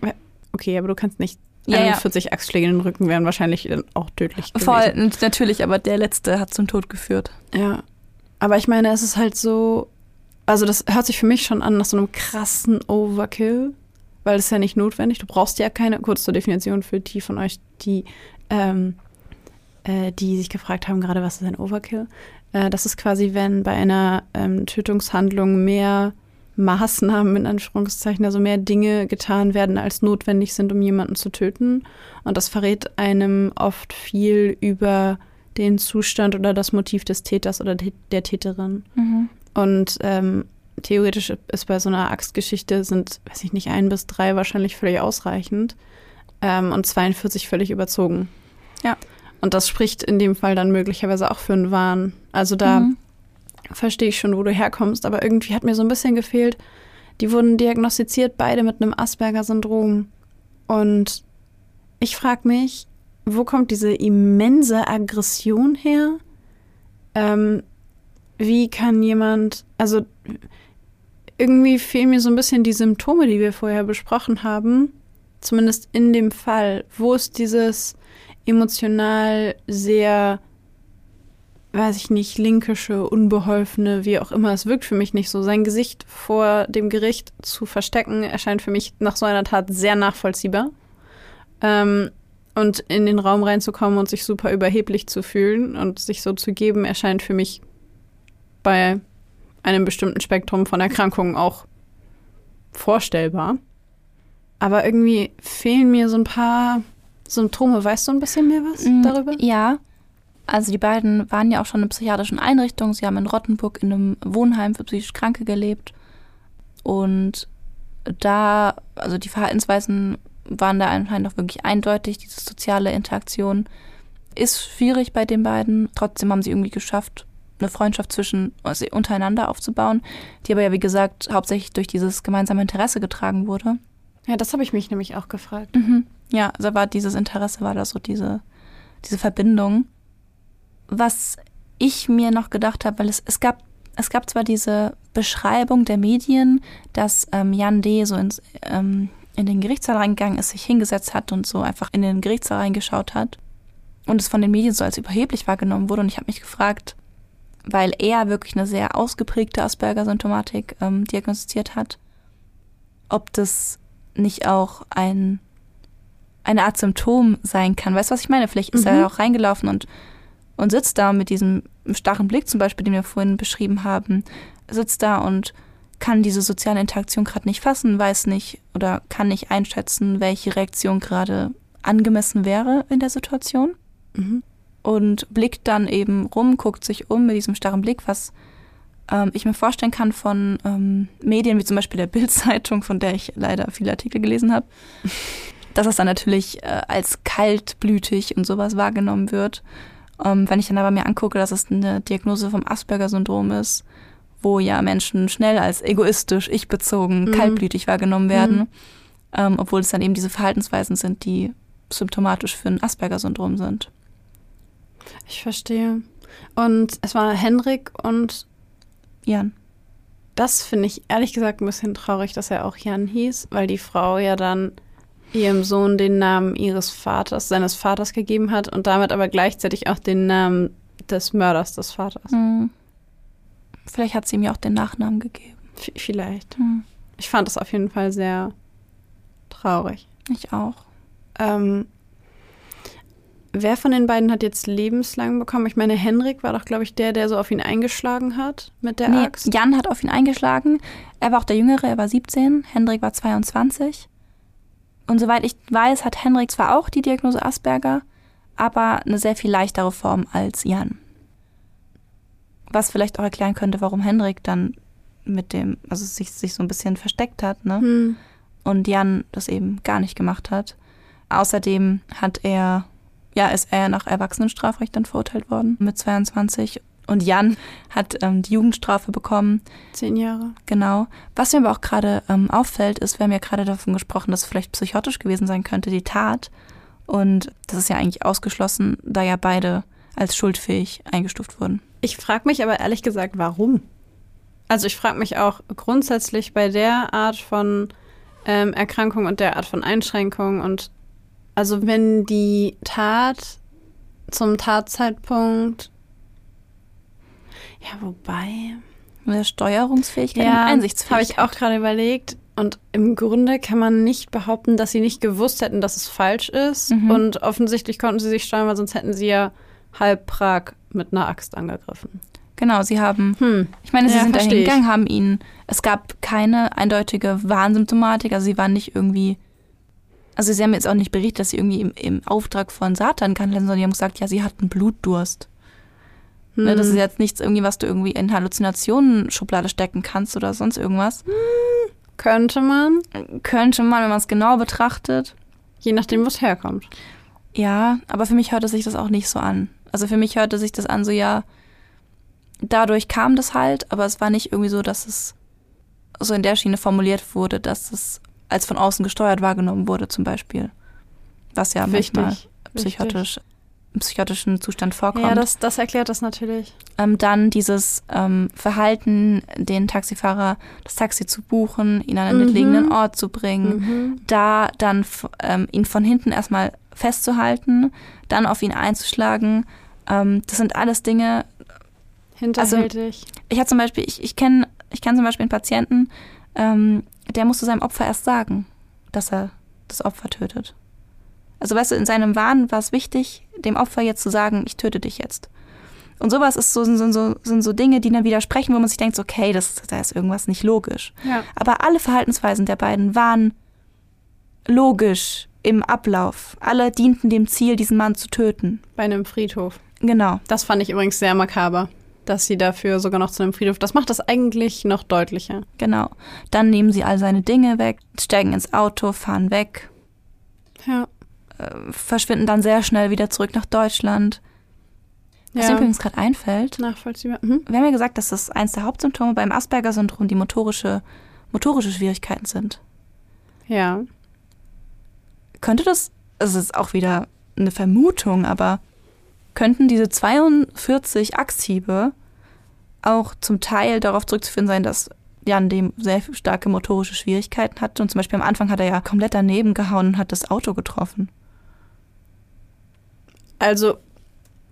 okay, aber du kannst nicht ja, 41 ja. Axtschläge in den Rücken wären wahrscheinlich dann auch tödlich gewesen. Voll, natürlich, aber der letzte hat zum Tod geführt. Ja. Aber ich meine, es ist halt so, also das hört sich für mich schon an nach so einem krassen Overkill, weil es ja nicht notwendig. Du brauchst ja keine, kurz zur Definition für die von euch, die, ähm, äh, die sich gefragt haben, gerade was ist ein Overkill. Äh, das ist quasi, wenn bei einer ähm, Tötungshandlung mehr Maßnahmen in Anführungszeichen, also mehr Dinge getan werden, als notwendig sind, um jemanden zu töten. Und das verrät einem oft viel über den Zustand oder das Motiv des Täters oder der Täterin. Mhm. Und ähm, theoretisch ist bei so einer Axtgeschichte sind, weiß ich nicht, ein bis drei wahrscheinlich völlig ausreichend ähm, und 42 völlig überzogen. Ja. Und das spricht in dem Fall dann möglicherweise auch für einen Wahn. Also da mhm. Verstehe ich schon, wo du herkommst, aber irgendwie hat mir so ein bisschen gefehlt. Die wurden diagnostiziert, beide mit einem Asperger-Syndrom. Und ich frage mich, wo kommt diese immense Aggression her? Ähm, wie kann jemand, also irgendwie fehlen mir so ein bisschen die Symptome, die wir vorher besprochen haben. Zumindest in dem Fall. Wo ist dieses emotional sehr, weiß ich nicht, linkische, unbeholfene, wie auch immer. Es wirkt für mich nicht so. Sein Gesicht vor dem Gericht zu verstecken, erscheint für mich nach so einer Tat sehr nachvollziehbar. Ähm, und in den Raum reinzukommen und sich super überheblich zu fühlen und sich so zu geben, erscheint für mich bei einem bestimmten Spektrum von Erkrankungen auch vorstellbar. Aber irgendwie fehlen mir so ein paar Symptome. Weißt du ein bisschen mehr was mm, darüber? Ja. Also die beiden waren ja auch schon in psychiatrischen Einrichtungen. Sie haben in Rottenburg in einem Wohnheim für psychisch Kranke gelebt. Und da, also die Verhaltensweisen waren da anscheinend auch wirklich eindeutig. Diese soziale Interaktion ist schwierig bei den beiden. Trotzdem haben sie irgendwie geschafft, eine Freundschaft zwischen also untereinander aufzubauen, die aber ja, wie gesagt, hauptsächlich durch dieses gemeinsame Interesse getragen wurde. Ja, das habe ich mich nämlich auch gefragt. Mhm. Ja, also war dieses Interesse, war da so diese, diese Verbindung. Was ich mir noch gedacht habe, weil es, es gab, es gab zwar diese Beschreibung der Medien, dass ähm, Jan D. so ins, ähm, in den Gerichtssaal reingegangen ist, sich hingesetzt hat und so einfach in den Gerichtssaal reingeschaut hat und es von den Medien so als überheblich wahrgenommen wurde. Und ich habe mich gefragt, weil er wirklich eine sehr ausgeprägte Asperger-Symptomatik ähm, diagnostiziert hat, ob das nicht auch ein, eine Art Symptom sein kann. Weißt du, was ich meine? Vielleicht ist mhm. er auch reingelaufen und, und sitzt da mit diesem starren Blick zum Beispiel, den wir vorhin beschrieben haben, sitzt da und kann diese soziale Interaktion gerade nicht fassen, weiß nicht oder kann nicht einschätzen, welche Reaktion gerade angemessen wäre in der Situation. Mhm und blickt dann eben rum, guckt sich um mit diesem starren Blick, was ähm, ich mir vorstellen kann von ähm, Medien wie zum Beispiel der *laughs* Bild-Zeitung, von der ich leider viele Artikel gelesen habe, *laughs* dass es dann natürlich äh, als kaltblütig und sowas wahrgenommen wird. Ähm, wenn ich dann aber mir angucke, dass es eine Diagnose vom Asperger-Syndrom ist, wo ja Menschen schnell als egoistisch, ich-bezogen, mhm. kaltblütig wahrgenommen werden, mhm. ähm, obwohl es dann eben diese Verhaltensweisen sind, die symptomatisch für ein Asperger-Syndrom sind. Ich verstehe. Und es war Henrik und Jan. Das finde ich ehrlich gesagt ein bisschen traurig, dass er auch Jan hieß, weil die Frau ja dann ihrem Sohn den Namen ihres Vaters, seines Vaters gegeben hat und damit aber gleichzeitig auch den Namen des Mörders des Vaters. Hm. Vielleicht hat sie ihm ja auch den Nachnamen gegeben. V vielleicht. Hm. Ich fand das auf jeden Fall sehr traurig. Ich auch. Ähm, Wer von den beiden hat jetzt lebenslang bekommen? Ich meine, Henrik war doch, glaube ich, der, der so auf ihn eingeschlagen hat mit der nee, Axt. Jan hat auf ihn eingeschlagen. Er war auch der Jüngere, er war 17. Henrik war 22. Und soweit ich weiß, hat Henrik zwar auch die Diagnose Asperger, aber eine sehr viel leichtere Form als Jan. Was vielleicht auch erklären könnte, warum Henrik dann mit dem, also sich, sich so ein bisschen versteckt hat, ne? Hm. Und Jan das eben gar nicht gemacht hat. Außerdem hat er ja, ist er nach Erwachsenenstrafrecht dann verurteilt worden mit 22. Und Jan hat ähm, die Jugendstrafe bekommen. Zehn Jahre. Genau. Was mir aber auch gerade ähm, auffällt, ist, wir haben ja gerade davon gesprochen, dass es vielleicht psychotisch gewesen sein könnte, die Tat. Und das ist ja eigentlich ausgeschlossen, da ja beide als schuldfähig eingestuft wurden. Ich frage mich aber ehrlich gesagt, warum? Also ich frage mich auch grundsätzlich bei der Art von ähm, Erkrankung und der Art von Einschränkung und also wenn die Tat zum Tatzeitpunkt, ja, wobei. Mit Steuerungsfähigkeit ja, und Einsichtsfähigkeit. Habe ich auch gerade überlegt. Und im Grunde kann man nicht behaupten, dass sie nicht gewusst hätten, dass es falsch ist. Mhm. Und offensichtlich konnten sie sich steuern, weil sonst hätten sie ja halb Prag mit einer Axt angegriffen. Genau, sie haben, Hm. ich meine, sie Ja, sind da versteh ich. hingegangen, haben ihn, es gab keine eindeutige Warnsymptomatik, also sie waren nicht irgendwie, also sie haben jetzt auch nicht berichtet, dass sie irgendwie im, im Auftrag von Satan haben, sondern die haben gesagt, ja, sie hatten Blutdurst. Hm. das ist jetzt nichts irgendwie, was du irgendwie in Halluzinationen-Schublade stecken kannst oder sonst irgendwas. Könnte man, Könnte man, wenn man es genau betrachtet. je nachdem, wo es herkommt. Ja, aber für mich hörte sich das auch nicht so an. Also für mich hörte sich das an, so ja, dadurch kam das halt, aber es war nicht irgendwie so, dass es so in der Schiene formuliert wurde, dass es als von außen gesteuert wahrgenommen wurde, zum Beispiel. Was ja manchmal Wichtig. psychotisch, im psychotischen Zustand vorkommt. Ja, das, das erklärt das natürlich. ähm, dann dieses ähm, Verhalten, den Taxifahrer das Taxi zu buchen, ihn an einen Mhm. entlegenen Ort zu bringen, Mhm. da dann ähm, ihn von hinten erstmal festzuhalten, dann auf ihn einzuschlagen. Ähm, das sind alles Dinge. Hinterhältig. Ich habe zum Beispiel, ich, ich kenne ich kenn zum Beispiel einen Patienten, ähm, der musste seinem Opfer erst sagen, dass er das Opfer tötet. Also weißt du, in seinem Wahn war es wichtig, dem Opfer jetzt zu sagen, ich töte dich jetzt. Und sowas ist so, sind, so, sind so Dinge, die dann widersprechen, wo man sich denkt, so, okay, das, da ist irgendwas nicht logisch. ja. Aber alle Verhaltensweisen der beiden waren logisch im Ablauf. Alle dienten dem Ziel, diesen Mann zu töten. Bei einem Friedhof. Genau. Das fand ich übrigens sehr makaber, dass sie dafür sogar noch zu einem Friedhof. Das macht das eigentlich noch deutlicher. Genau. Dann nehmen sie all seine Dinge weg, steigen ins Auto, fahren weg, Ja. Verschwinden dann sehr schnell wieder zurück nach Deutschland. Was mir ja. übrigens gerade einfällt, Nachvollziehbar. Mhm. wir haben ja gesagt, dass das eins der Hauptsymptome beim Asperger-Syndrom die motorische, motorische Schwierigkeiten sind. Ja. Könnte das, es ist auch wieder eine Vermutung, aber könnten diese 42 Axthiebe auch zum Teil darauf zurückzuführen sein, dass Jan dem sehr starke motorische Schwierigkeiten hatte und zum Beispiel am Anfang hat er ja komplett daneben gehauen und hat das Auto getroffen. Also,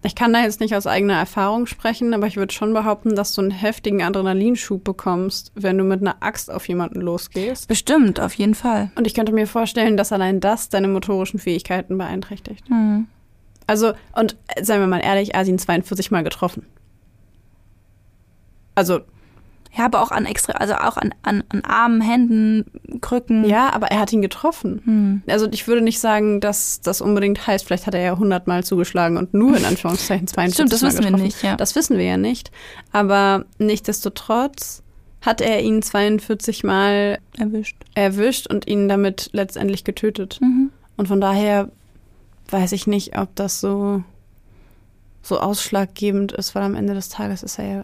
ich kann da jetzt nicht aus eigener Erfahrung sprechen, aber ich würde schon behaupten, dass du einen heftigen Adrenalinschub bekommst, wenn du mit einer Axt auf jemanden losgehst. Bestimmt, auf jeden Fall. Und ich könnte mir vorstellen, dass allein das deine motorischen Fähigkeiten beeinträchtigt. Hm. Also, und äh, seien wir mal ehrlich, er hat ihn 42 Mal getroffen. Also, Ja, aber auch an extra, also auch an, an, an Armen, Händen, Krücken. ja, aber er hat ihn getroffen. Hm. Also ich würde nicht sagen, dass das unbedingt heißt, vielleicht hat er ja 100 Mal zugeschlagen und nur in Anführungszeichen 42 Stimmt, das Mal wissen wir getroffen. nicht, ja. Das wissen wir ja nicht. Aber nichtsdestotrotz hat er ihn 42 Mal Erwischt. erwischt und ihn damit letztendlich getötet. Mhm. Und von daher weiß ich nicht, ob das so, so ausschlaggebend ist, weil am Ende des Tages ist er ja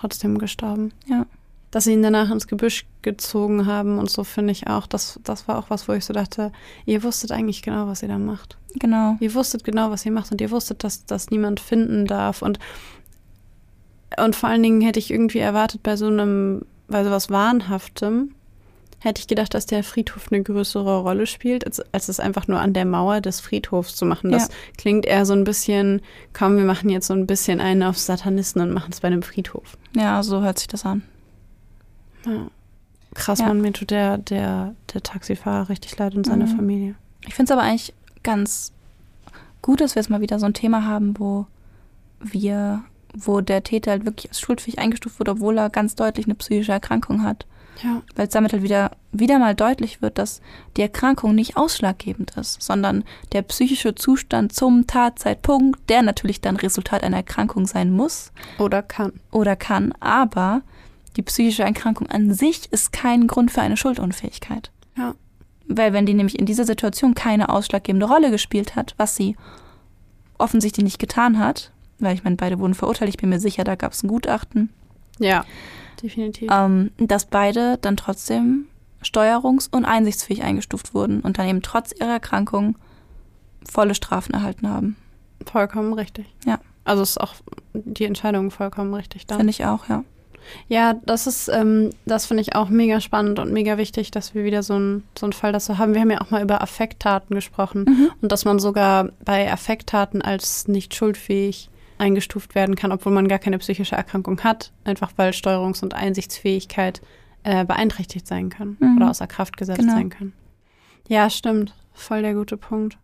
trotzdem gestorben. Ja. Dass sie ihn danach ins Gebüsch gezogen haben und so finde ich auch, das, das war auch was, wo ich so dachte, ihr wusstet eigentlich genau, was ihr da macht. Genau. Ihr wusstet genau, was ihr macht und ihr wusstet, dass das niemand finden darf. Und, und vor allen Dingen hätte ich irgendwie erwartet, bei so einem, bei sowas Wahnhaftem, hätte ich gedacht, dass der Friedhof eine größere Rolle spielt, als, als es einfach nur an der Mauer des Friedhofs zu machen. Das Ja. klingt eher so ein bisschen, komm, wir machen jetzt so ein bisschen einen auf Satanisten und machen es bei einem Friedhof. Ja, so hört sich das an. Ja. Krass, Ja. man, mir tut der, der, der Taxifahrer richtig leid und seine Mhm. Familie. Ich finde es aber eigentlich ganz gut, dass wir jetzt mal wieder so ein Thema haben, wo wir, wo der Täter halt wirklich als schuldfähig eingestuft wurde, obwohl er ganz deutlich eine psychische Erkrankung hat. Ja. Weil es damit halt wieder, wieder mal deutlich wird, dass die Erkrankung nicht ausschlaggebend ist, sondern der psychische Zustand zum Tatzeitpunkt, der natürlich dann Resultat einer Erkrankung sein muss Oder kann. oder kann, aber die psychische Erkrankung an sich ist kein Grund für eine Schuldunfähigkeit. Ja. Weil wenn die nämlich in dieser Situation keine ausschlaggebende Rolle gespielt hat, was sie offensichtlich nicht getan hat, weil ich meine, beide wurden verurteilt, ich bin mir sicher, da gab es ein Gutachten, Ja, definitiv. ähm, dass beide dann trotzdem steuerungs- und einsichtsfähig eingestuft wurden und dann eben trotz ihrer Erkrankung volle Strafen erhalten haben. Vollkommen richtig. Ja. Also ist auch die Entscheidung vollkommen richtig da. Finde ich auch, ja. Ja, das ist, ähm, das finde ich auch mega spannend und mega wichtig, dass wir wieder so einen so einen Fall dazu haben. Wir haben ja auch mal über Affekttaten gesprochen Mhm. und dass man sogar bei Affekttaten als nicht schuldfähig eingestuft werden kann, obwohl man gar keine psychische Erkrankung hat, einfach weil Steuerungs- und Einsichtsfähigkeit äh, beeinträchtigt sein kann Mhm. oder außer Kraft gesetzt Genau. sein kann. Ja, stimmt. Voll der gute Punkt.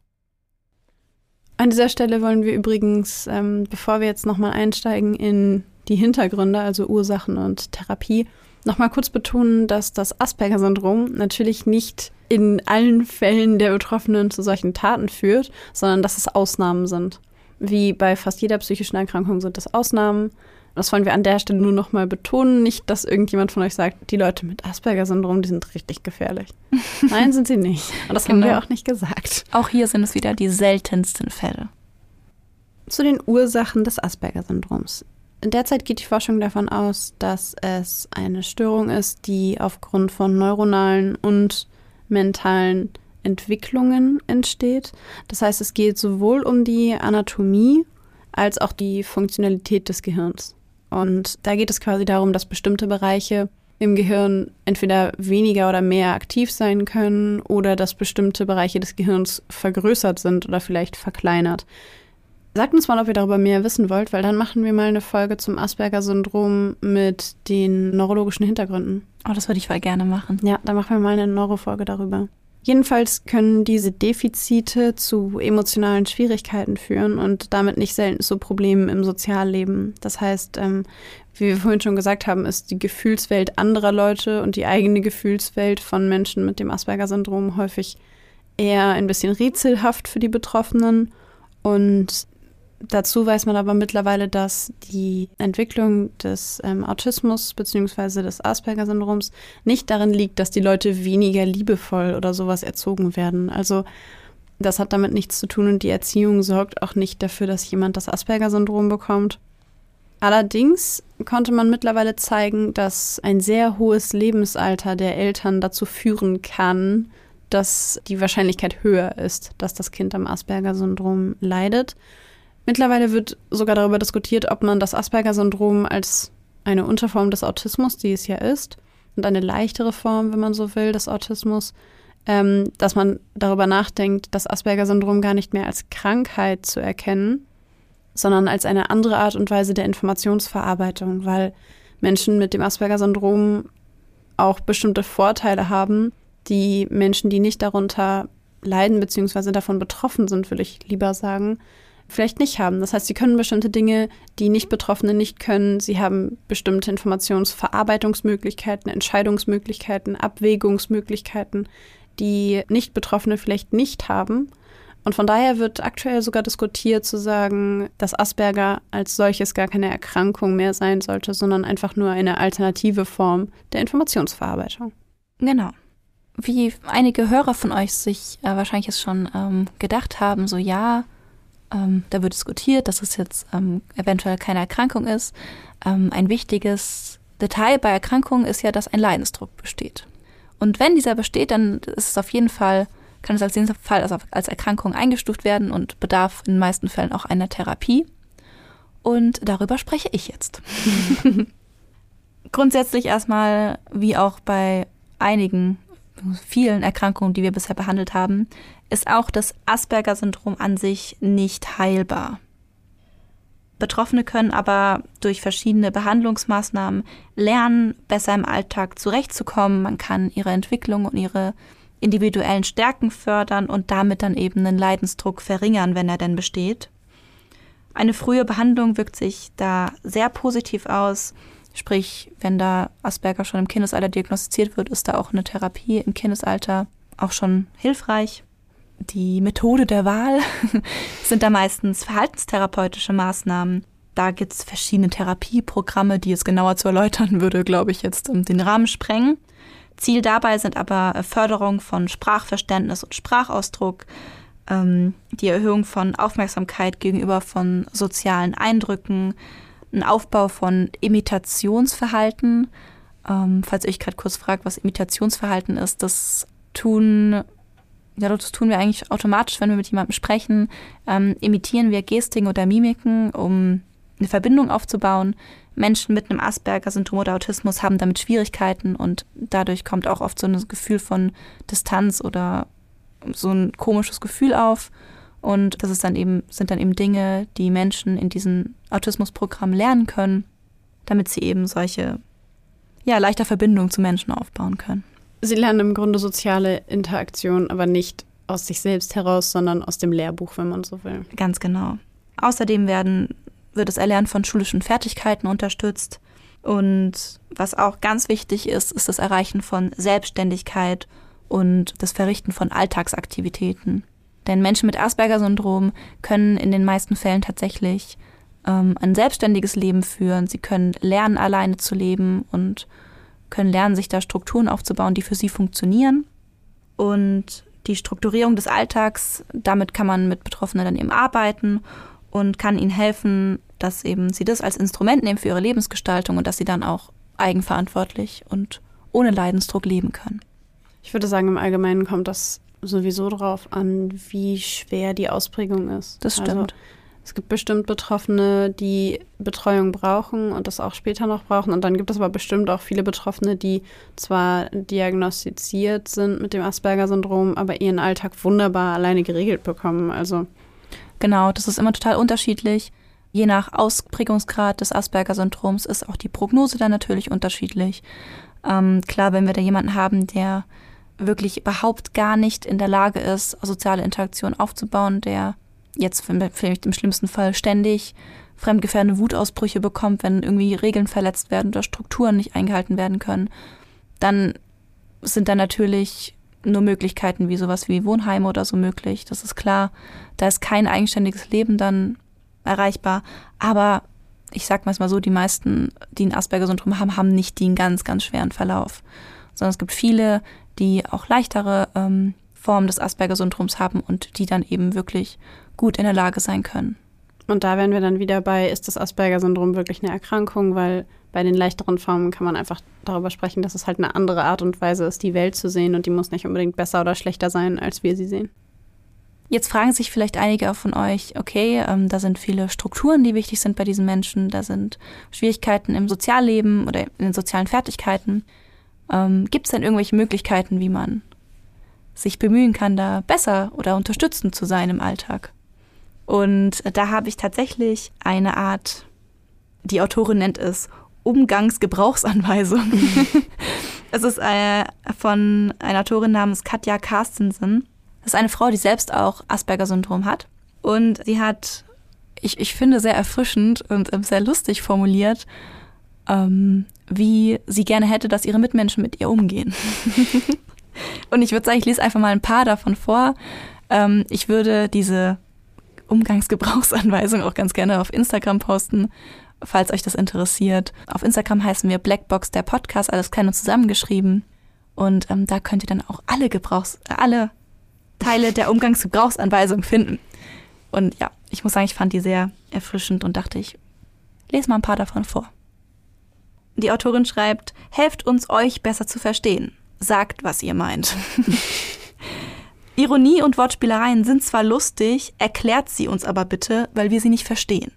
An dieser Stelle wollen wir übrigens, ähm, bevor wir jetzt nochmal einsteigen in die Hintergründe, also Ursachen und Therapie, nochmal kurz betonen, dass das Asperger-Syndrom natürlich nicht in allen Fällen der Betroffenen zu solchen Taten führt, sondern dass es Ausnahmen sind. Wie bei fast jeder psychischen Erkrankung sind das Ausnahmen. Das wollen wir an der Stelle nur nochmal betonen. Nicht, dass irgendjemand von euch sagt, die Leute mit Asperger-Syndrom, die sind richtig gefährlich. *laughs* Nein, sind sie nicht. Und das genau. haben wir auch nicht gesagt. Auch hier sind es wieder die seltensten Fälle. Zu den Ursachen des Asperger-Syndroms. Derzeit geht die Forschung davon aus, dass es eine Störung ist, die aufgrund von neuronalen und mentalen Entwicklungen entsteht. Das heißt, es geht sowohl um die Anatomie als auch die Funktionalität des Gehirns. Und da geht es quasi darum, dass bestimmte Bereiche im Gehirn entweder weniger oder mehr aktiv sein können oder dass bestimmte Bereiche des Gehirns vergrößert sind oder vielleicht verkleinert. Sagt uns mal, ob ihr darüber mehr wissen wollt, weil dann machen wir mal eine Folge zum Asperger-Syndrom mit den neurologischen Hintergründen. Oh, das würde ich voll gerne machen. Ja, dann machen wir mal eine Neurofolge darüber. Jedenfalls können diese Defizite zu emotionalen Schwierigkeiten führen und damit nicht selten zu Problemen im Sozialleben. Das heißt, ähm, wie wir vorhin schon gesagt haben, ist die Gefühlswelt anderer Leute und die eigene Gefühlswelt von Menschen mit dem Asperger-Syndrom häufig eher ein bisschen rätselhaft für die Betroffenen. Und Dazu weiß man aber mittlerweile, dass die Entwicklung des ähm, Autismus bzw. des Asperger-Syndroms nicht darin liegt, dass die Leute weniger liebevoll oder sowas erzogen werden. Also das hat damit nichts zu tun und die Erziehung sorgt auch nicht dafür, dass jemand das Asperger-Syndrom bekommt. Allerdings konnte man mittlerweile zeigen, dass ein sehr hohes Lebensalter der Eltern dazu führen kann, dass die Wahrscheinlichkeit höher ist, dass das Kind am Asperger-Syndrom leidet. Mittlerweile wird sogar darüber diskutiert, ob man das Asperger-Syndrom als eine Unterform des Autismus, die es ja ist, und eine leichtere Form, wenn man so will, des Autismus, ähm, dass man darüber nachdenkt, das Asperger-Syndrom gar nicht mehr als Krankheit zu erkennen, sondern als eine andere Art und Weise der Informationsverarbeitung, weil Menschen mit dem Asperger-Syndrom auch bestimmte Vorteile haben, die Menschen, die nicht darunter leiden bzw. davon betroffen sind, würde ich lieber sagen, vielleicht nicht haben. Das heißt, sie können bestimmte Dinge, die Nicht-Betroffene nicht können. Sie haben bestimmte Informationsverarbeitungsmöglichkeiten, Entscheidungsmöglichkeiten, Abwägungsmöglichkeiten, die Nicht-Betroffene vielleicht nicht haben. Und von daher wird aktuell sogar diskutiert zu sagen, dass Asperger als solches gar keine Erkrankung mehr sein sollte, sondern einfach nur eine alternative Form der Informationsverarbeitung. Genau. Wie einige Hörer von euch sich äh, wahrscheinlich jetzt schon ähm, gedacht haben, so ja, ähm, da wird diskutiert, dass es jetzt ähm, eventuell keine Erkrankung ist. Ähm, ein wichtiges Detail bei Erkrankungen ist ja, dass ein Leidensdruck besteht. Und wenn dieser besteht, dann ist es auf jeden Fall, kann es als jeden Fall als, als Erkrankung eingestuft werden und bedarf in den meisten Fällen auch einer Therapie. Und darüber spreche ich jetzt. *laughs* Grundsätzlich erstmal, wie auch bei einigen vielen Erkrankungen, die wir bisher behandelt haben, ist auch das Asperger-Syndrom an sich nicht heilbar. Betroffene können aber durch verschiedene Behandlungsmaßnahmen lernen, besser im Alltag zurechtzukommen. Man kann ihre Entwicklung und ihre individuellen Stärken fördern und damit dann eben den Leidensdruck verringern, wenn er denn besteht. Eine frühe Behandlung wirkt sich da sehr positiv aus. Sprich, wenn da Asperger schon im Kindesalter diagnostiziert wird, ist da auch eine Therapie im Kindesalter auch schon hilfreich. Die Methode der Wahl *laughs* sind da meistens verhaltenstherapeutische Maßnahmen. Da gibt es verschiedene Therapieprogramme, die es genauer zu erläutern würde, glaube ich, jetzt den Rahmen sprengen. Ziel dabei sind aber Förderung von Sprachverständnis und Sprachausdruck, ähm, die Erhöhung von Aufmerksamkeit gegenüber von sozialen Eindrücken, ein Aufbau von Imitationsverhalten. Ähm, falls ihr euch gerade kurz fragt, was Imitationsverhalten ist, das tun, ja, das tun wir eigentlich automatisch, wenn wir mit jemandem sprechen. Ähm, imitieren wir Gestiken oder Mimiken, um eine Verbindung aufzubauen. Menschen mit einem Asperger-Syndrom oder Autismus haben damit Schwierigkeiten und dadurch kommt auch oft so ein Gefühl von Distanz oder so ein komisches Gefühl auf. Und das ist dann eben, sind dann eben Dinge, die Menschen in diesem Autismusprogramm lernen können, damit sie eben solche, ja, leichter Verbindungen zu Menschen aufbauen können. Sie lernen im Grunde soziale Interaktion, aber nicht aus sich selbst heraus, sondern aus dem Lehrbuch, wenn man so will. Ganz genau. Außerdem werden wird das Erlernen von schulischen Fertigkeiten unterstützt. Und was auch ganz wichtig ist, ist das Erreichen von Selbstständigkeit und das Verrichten von Alltagsaktivitäten. Denn Menschen mit Asperger-Syndrom können in den meisten Fällen tatsächlich ähm, ein selbstständiges Leben führen. Sie können lernen, alleine zu leben und können lernen, sich da Strukturen aufzubauen, die für sie funktionieren. Und die Strukturierung des Alltags, damit kann man mit Betroffenen dann eben arbeiten und kann ihnen helfen, dass eben sie das als Instrument nehmen für ihre Lebensgestaltung und dass sie dann auch eigenverantwortlich und ohne Leidensdruck leben können. Ich würde sagen, im Allgemeinen kommt das sowieso darauf an, wie schwer die Ausprägung ist. Das stimmt. Also, es gibt bestimmt Betroffene, die Betreuung brauchen und das auch später noch brauchen. Und dann gibt es aber bestimmt auch viele Betroffene, die zwar diagnostiziert sind mit dem Asperger-Syndrom, aber ihren Alltag wunderbar alleine geregelt bekommen. Also genau, das ist immer total unterschiedlich. Je nach Ausprägungsgrad des Asperger-Syndroms ist auch die Prognose dann natürlich unterschiedlich. Ähm, klar, wenn wir da jemanden haben, der wirklich überhaupt gar nicht in der Lage ist, soziale Interaktion aufzubauen, der jetzt vielleicht im schlimmsten Fall ständig fremdgefährdende Wutausbrüche bekommt, wenn irgendwie Regeln verletzt werden oder Strukturen nicht eingehalten werden können, dann sind da natürlich nur Möglichkeiten wie sowas wie Wohnheime oder so möglich. Das ist klar. Da ist kein eigenständiges Leben dann erreichbar. Aber ich sag mal so, die meisten, die ein Asperger-Syndrom haben, haben nicht den ganz, ganz schweren Verlauf. Sondern es gibt viele, die auch leichtere ähm, Formen des Asperger-Syndroms haben und die dann eben wirklich gut in der Lage sein können. Und da wären wir dann wieder bei, ist das Asperger-Syndrom wirklich eine Erkrankung? Weil bei den leichteren Formen kann man einfach darüber sprechen, dass es halt eine andere Art und Weise ist, die Welt zu sehen und die muss nicht unbedingt besser oder schlechter sein, als wir sie sehen. Jetzt fragen sich vielleicht einige von euch, okay, ähm, da sind viele Strukturen, die wichtig sind bei diesen Menschen, da sind Schwierigkeiten im Sozialleben oder in den sozialen Fertigkeiten. Ähm, Gibt es denn irgendwelche Möglichkeiten, wie man sich bemühen kann, da besser oder unterstützend zu sein im Alltag? Und da habe ich tatsächlich eine Art, die Autorin nennt es Umgangsgebrauchsanweisung. *laughs* es ist äh, von einer Autorin namens Katja Carstensen. Das ist eine Frau, die selbst auch Asperger-Syndrom hat. Und sie hat, ich, ich finde, sehr erfrischend und ähm, sehr lustig formuliert, ähm, wie sie gerne hätte, dass ihre Mitmenschen mit ihr umgehen. *laughs* und ich würde sagen, ich lese einfach mal ein paar davon vor. Ähm, ich würde diese Umgangsgebrauchsanweisung auch ganz gerne auf Instagram posten, falls euch das interessiert. Auf Instagram heißen wir Blackbox der Podcast, alles klein und zusammengeschrieben. Und ähm, da könnt ihr dann auch alle Gebrauchs, äh, alle Teile der Umgangsgebrauchsanweisung finden. Und ja, ich muss sagen, ich fand die sehr erfrischend und dachte, ich lese mal ein paar davon vor. Die Autorin schreibt, helft uns, euch besser zu verstehen. Sagt, was ihr meint. *laughs* Ironie und Wortspielereien sind zwar lustig, erklärt sie uns aber bitte, weil wir sie nicht verstehen.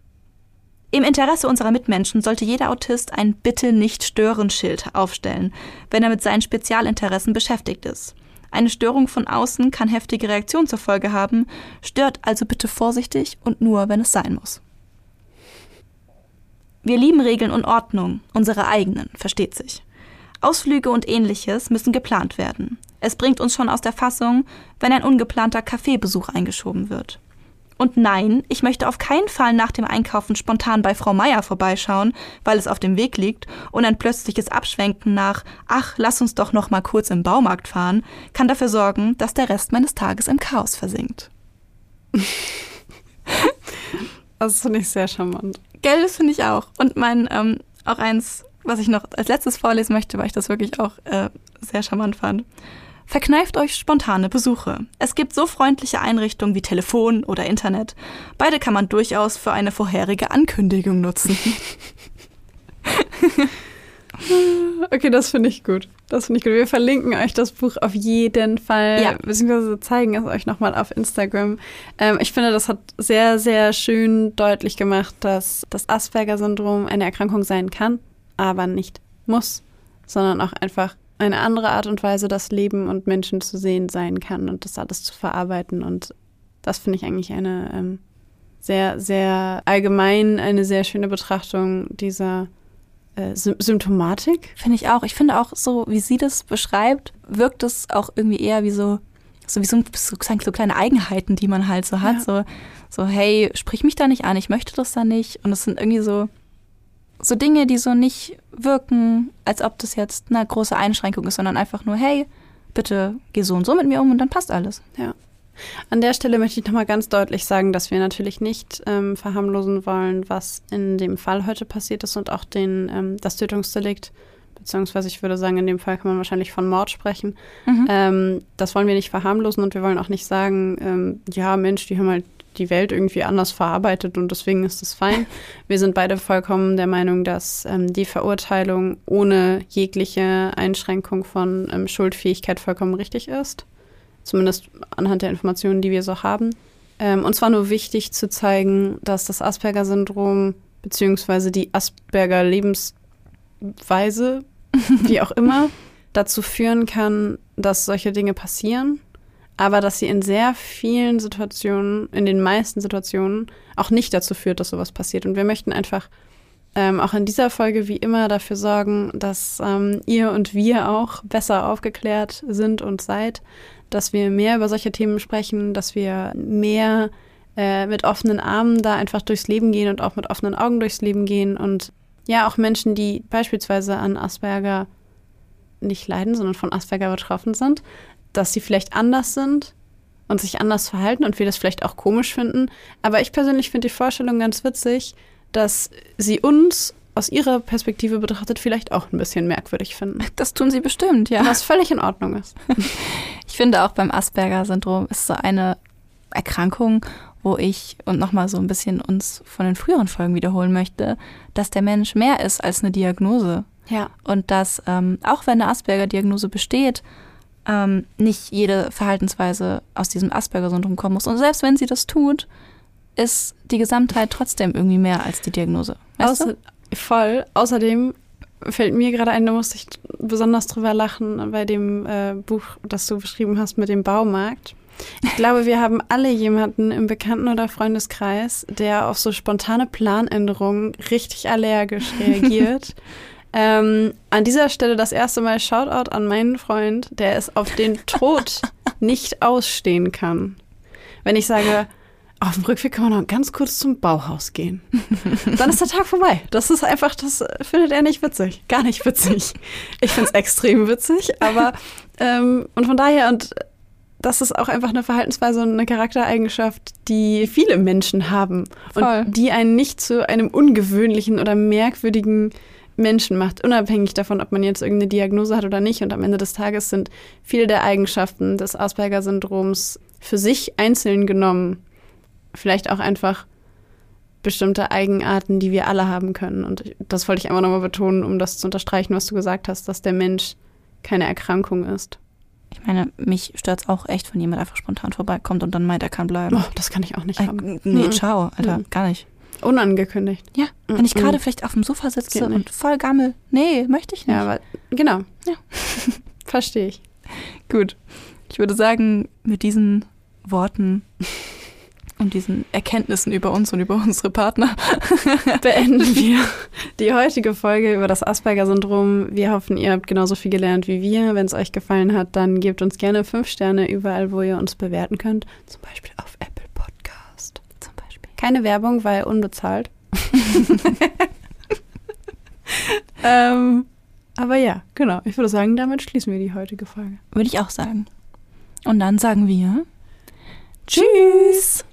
Im Interesse unserer Mitmenschen sollte jeder Autist ein Bitte nicht stören Schild aufstellen, wenn er mit seinen Spezialinteressen beschäftigt ist. Eine Störung von außen kann heftige Reaktionen zur Folge haben, stört also bitte vorsichtig und nur, wenn es sein muss. Wir lieben Regeln und Ordnung, unsere eigenen, versteht sich. Ausflüge und ähnliches müssen geplant werden. Es bringt uns schon aus der Fassung, wenn ein ungeplanter Kaffeebesuch eingeschoben wird. Und nein, ich möchte auf keinen Fall nach dem Einkaufen spontan bei Frau Meier vorbeischauen, weil es auf dem Weg liegt, und ein plötzliches Abschwenken nach ach, lass uns doch noch mal kurz im Baumarkt fahren, kann dafür sorgen, dass der Rest meines Tages im Chaos versinkt. *laughs* Das finde ich sehr charmant. Gell, das finde ich auch. Und mein, ähm, auch eins, was ich noch als letztes vorlesen möchte, weil ich das wirklich auch äh, sehr charmant fand. Verkneift euch spontane Besuche. Es gibt so freundliche Einrichtungen wie Telefon oder Internet. Beide kann man durchaus für eine vorherige Ankündigung nutzen. *laughs* okay, das finde ich gut. Das finde ich gut. Wir verlinken euch das Buch auf jeden Fall, ja. beziehungsweise zeigen es euch nochmal auf Instagram. Ähm, ich finde, das hat sehr, sehr schön deutlich gemacht, dass das Asperger-Syndrom eine Erkrankung sein kann, aber nicht muss, sondern auch einfach eine andere Art und Weise, das Leben und Menschen zu sehen sein kann und das alles zu verarbeiten. Und das finde ich eigentlich eine ähm, sehr, sehr allgemein, eine sehr schöne Betrachtung dieser äh, Sy Symptomatik. Finde ich auch. Ich finde auch so, wie sie das beschreibt, wirkt es auch irgendwie eher wie so so wie so, so, so kleine Eigenheiten, die man halt so hat. Ja. So, so, hey, sprich mich da nicht an, ich möchte das da nicht. Und es sind irgendwie so, so Dinge, die so nicht wirken, als ob das jetzt eine große Einschränkung ist, sondern einfach nur, hey, bitte geh so und so mit mir um und dann passt alles. Ja. An der Stelle möchte ich nochmal ganz deutlich sagen, dass wir natürlich nicht ähm, verharmlosen wollen, was in dem Fall heute passiert ist und auch den, ähm, das Tötungsdelikt beziehungsweise ich würde sagen, in dem Fall kann man wahrscheinlich von Mord sprechen. Mhm. Ähm, das wollen wir nicht verharmlosen und wir wollen auch nicht sagen, ähm, ja, Mensch, die haben halt die Welt irgendwie anders verarbeitet und deswegen ist es fein. *laughs* Wir sind beide vollkommen der Meinung, dass ähm, die Verurteilung ohne jegliche Einschränkung von ähm, Schuldfähigkeit vollkommen richtig ist. Zumindest anhand der Informationen, die wir so haben. Ähm, und zwar nur wichtig zu zeigen, dass das Asperger-Syndrom beziehungsweise die Asperger-Lebensweise wie auch immer, *laughs* dazu führen kann, dass solche Dinge passieren, aber dass sie in sehr vielen Situationen, in den meisten Situationen, auch nicht dazu führt, dass sowas passiert. Und wir möchten einfach ähm, auch in dieser Folge wie immer dafür sorgen, dass ähm, ihr und wir auch besser aufgeklärt sind und seid, dass wir mehr über solche Themen sprechen, dass wir mehr äh, mit offenen Armen da einfach durchs Leben gehen und auch mit offenen Augen durchs Leben gehen und ja, auch Menschen, die beispielsweise an Asperger nicht leiden, sondern von Asperger betroffen sind, dass sie vielleicht anders sind und sich anders verhalten und wir das vielleicht auch komisch finden. Aber ich persönlich finde die Vorstellung ganz witzig, dass sie uns aus ihrer Perspektive betrachtet vielleicht auch ein bisschen merkwürdig finden. *laughs* Das tun sie bestimmt, ja. Was völlig in Ordnung ist. *laughs* ich finde auch beim Asperger-Syndrom ist so eine Erkrankung wo ich und nochmal so ein bisschen uns von den früheren Folgen wiederholen möchte, dass der Mensch mehr ist als eine Diagnose. Ja. Und dass ähm, auch wenn eine Asperger-Diagnose besteht, ähm, nicht jede Verhaltensweise aus diesem Asperger-Syndrom kommen muss. Und selbst wenn sie das tut, ist die Gesamtheit trotzdem irgendwie mehr als die Diagnose. Außer, voll. Außerdem fällt mir gerade ein, da musste ich besonders drüber lachen bei dem äh, Buch, das du beschrieben hast mit dem Baumarkt. Ich *laughs* glaube, wir haben alle jemanden im Bekannten- oder Freundeskreis, der auf so spontane Planänderungen richtig allergisch reagiert. *laughs* ähm, an dieser Stelle das erste Mal Shoutout an meinen Freund, der es auf den Tod *laughs* nicht ausstehen kann. Wenn ich sage, auf dem Rückweg kann man noch ganz kurz zum Bauhaus gehen. *laughs* Dann ist der Tag vorbei. Das ist einfach, das findet er nicht witzig. Gar nicht witzig. Ich finde es extrem witzig, aber ähm, und von daher, und das ist auch einfach eine Verhaltensweise und eine Charaktereigenschaft, die viele Menschen haben Voll. und die einen nicht zu einem ungewöhnlichen oder merkwürdigen Menschen macht, unabhängig davon, ob man jetzt irgendeine Diagnose hat oder nicht. Und am Ende des Tages sind viele der Eigenschaften des Asperger-Syndroms für sich einzeln genommen vielleicht auch einfach bestimmte Eigenarten, die wir alle haben können. Und das wollte ich einfach nochmal betonen, um das zu unterstreichen, was du gesagt hast, dass der Mensch keine Erkrankung ist. Ich meine, mich stört es auch echt, wenn jemand einfach spontan vorbeikommt und dann meint, er kann bleiben. Oh, das kann ich auch nicht äh, haben. Nee, mhm. ciao, Alter, mhm. gar nicht. Unangekündigt. Ja, wenn ich gerade vielleicht auf dem Sofa sitze und voll gammel. Nee, möchte ich nicht. Ja, aber genau. Ja. *laughs* Verstehe ich. Gut. Ich würde sagen, mit diesen Worten und diesen Erkenntnissen über uns und über unsere Partner *laughs* beenden wir die heutige Folge über das Asperger-Syndrom. Wir hoffen, ihr habt genauso viel gelernt wie wir. Wenn es euch gefallen hat, dann gebt uns gerne fünf Sterne überall, wo ihr uns bewerten könnt. Zum Beispiel auf Apple. Keine Werbung, weil unbezahlt. *laughs* ähm, aber ja, genau. Ich würde sagen, damit schließen wir die heutige Folge. Würde ich auch sagen. Und dann sagen wir Tschüss.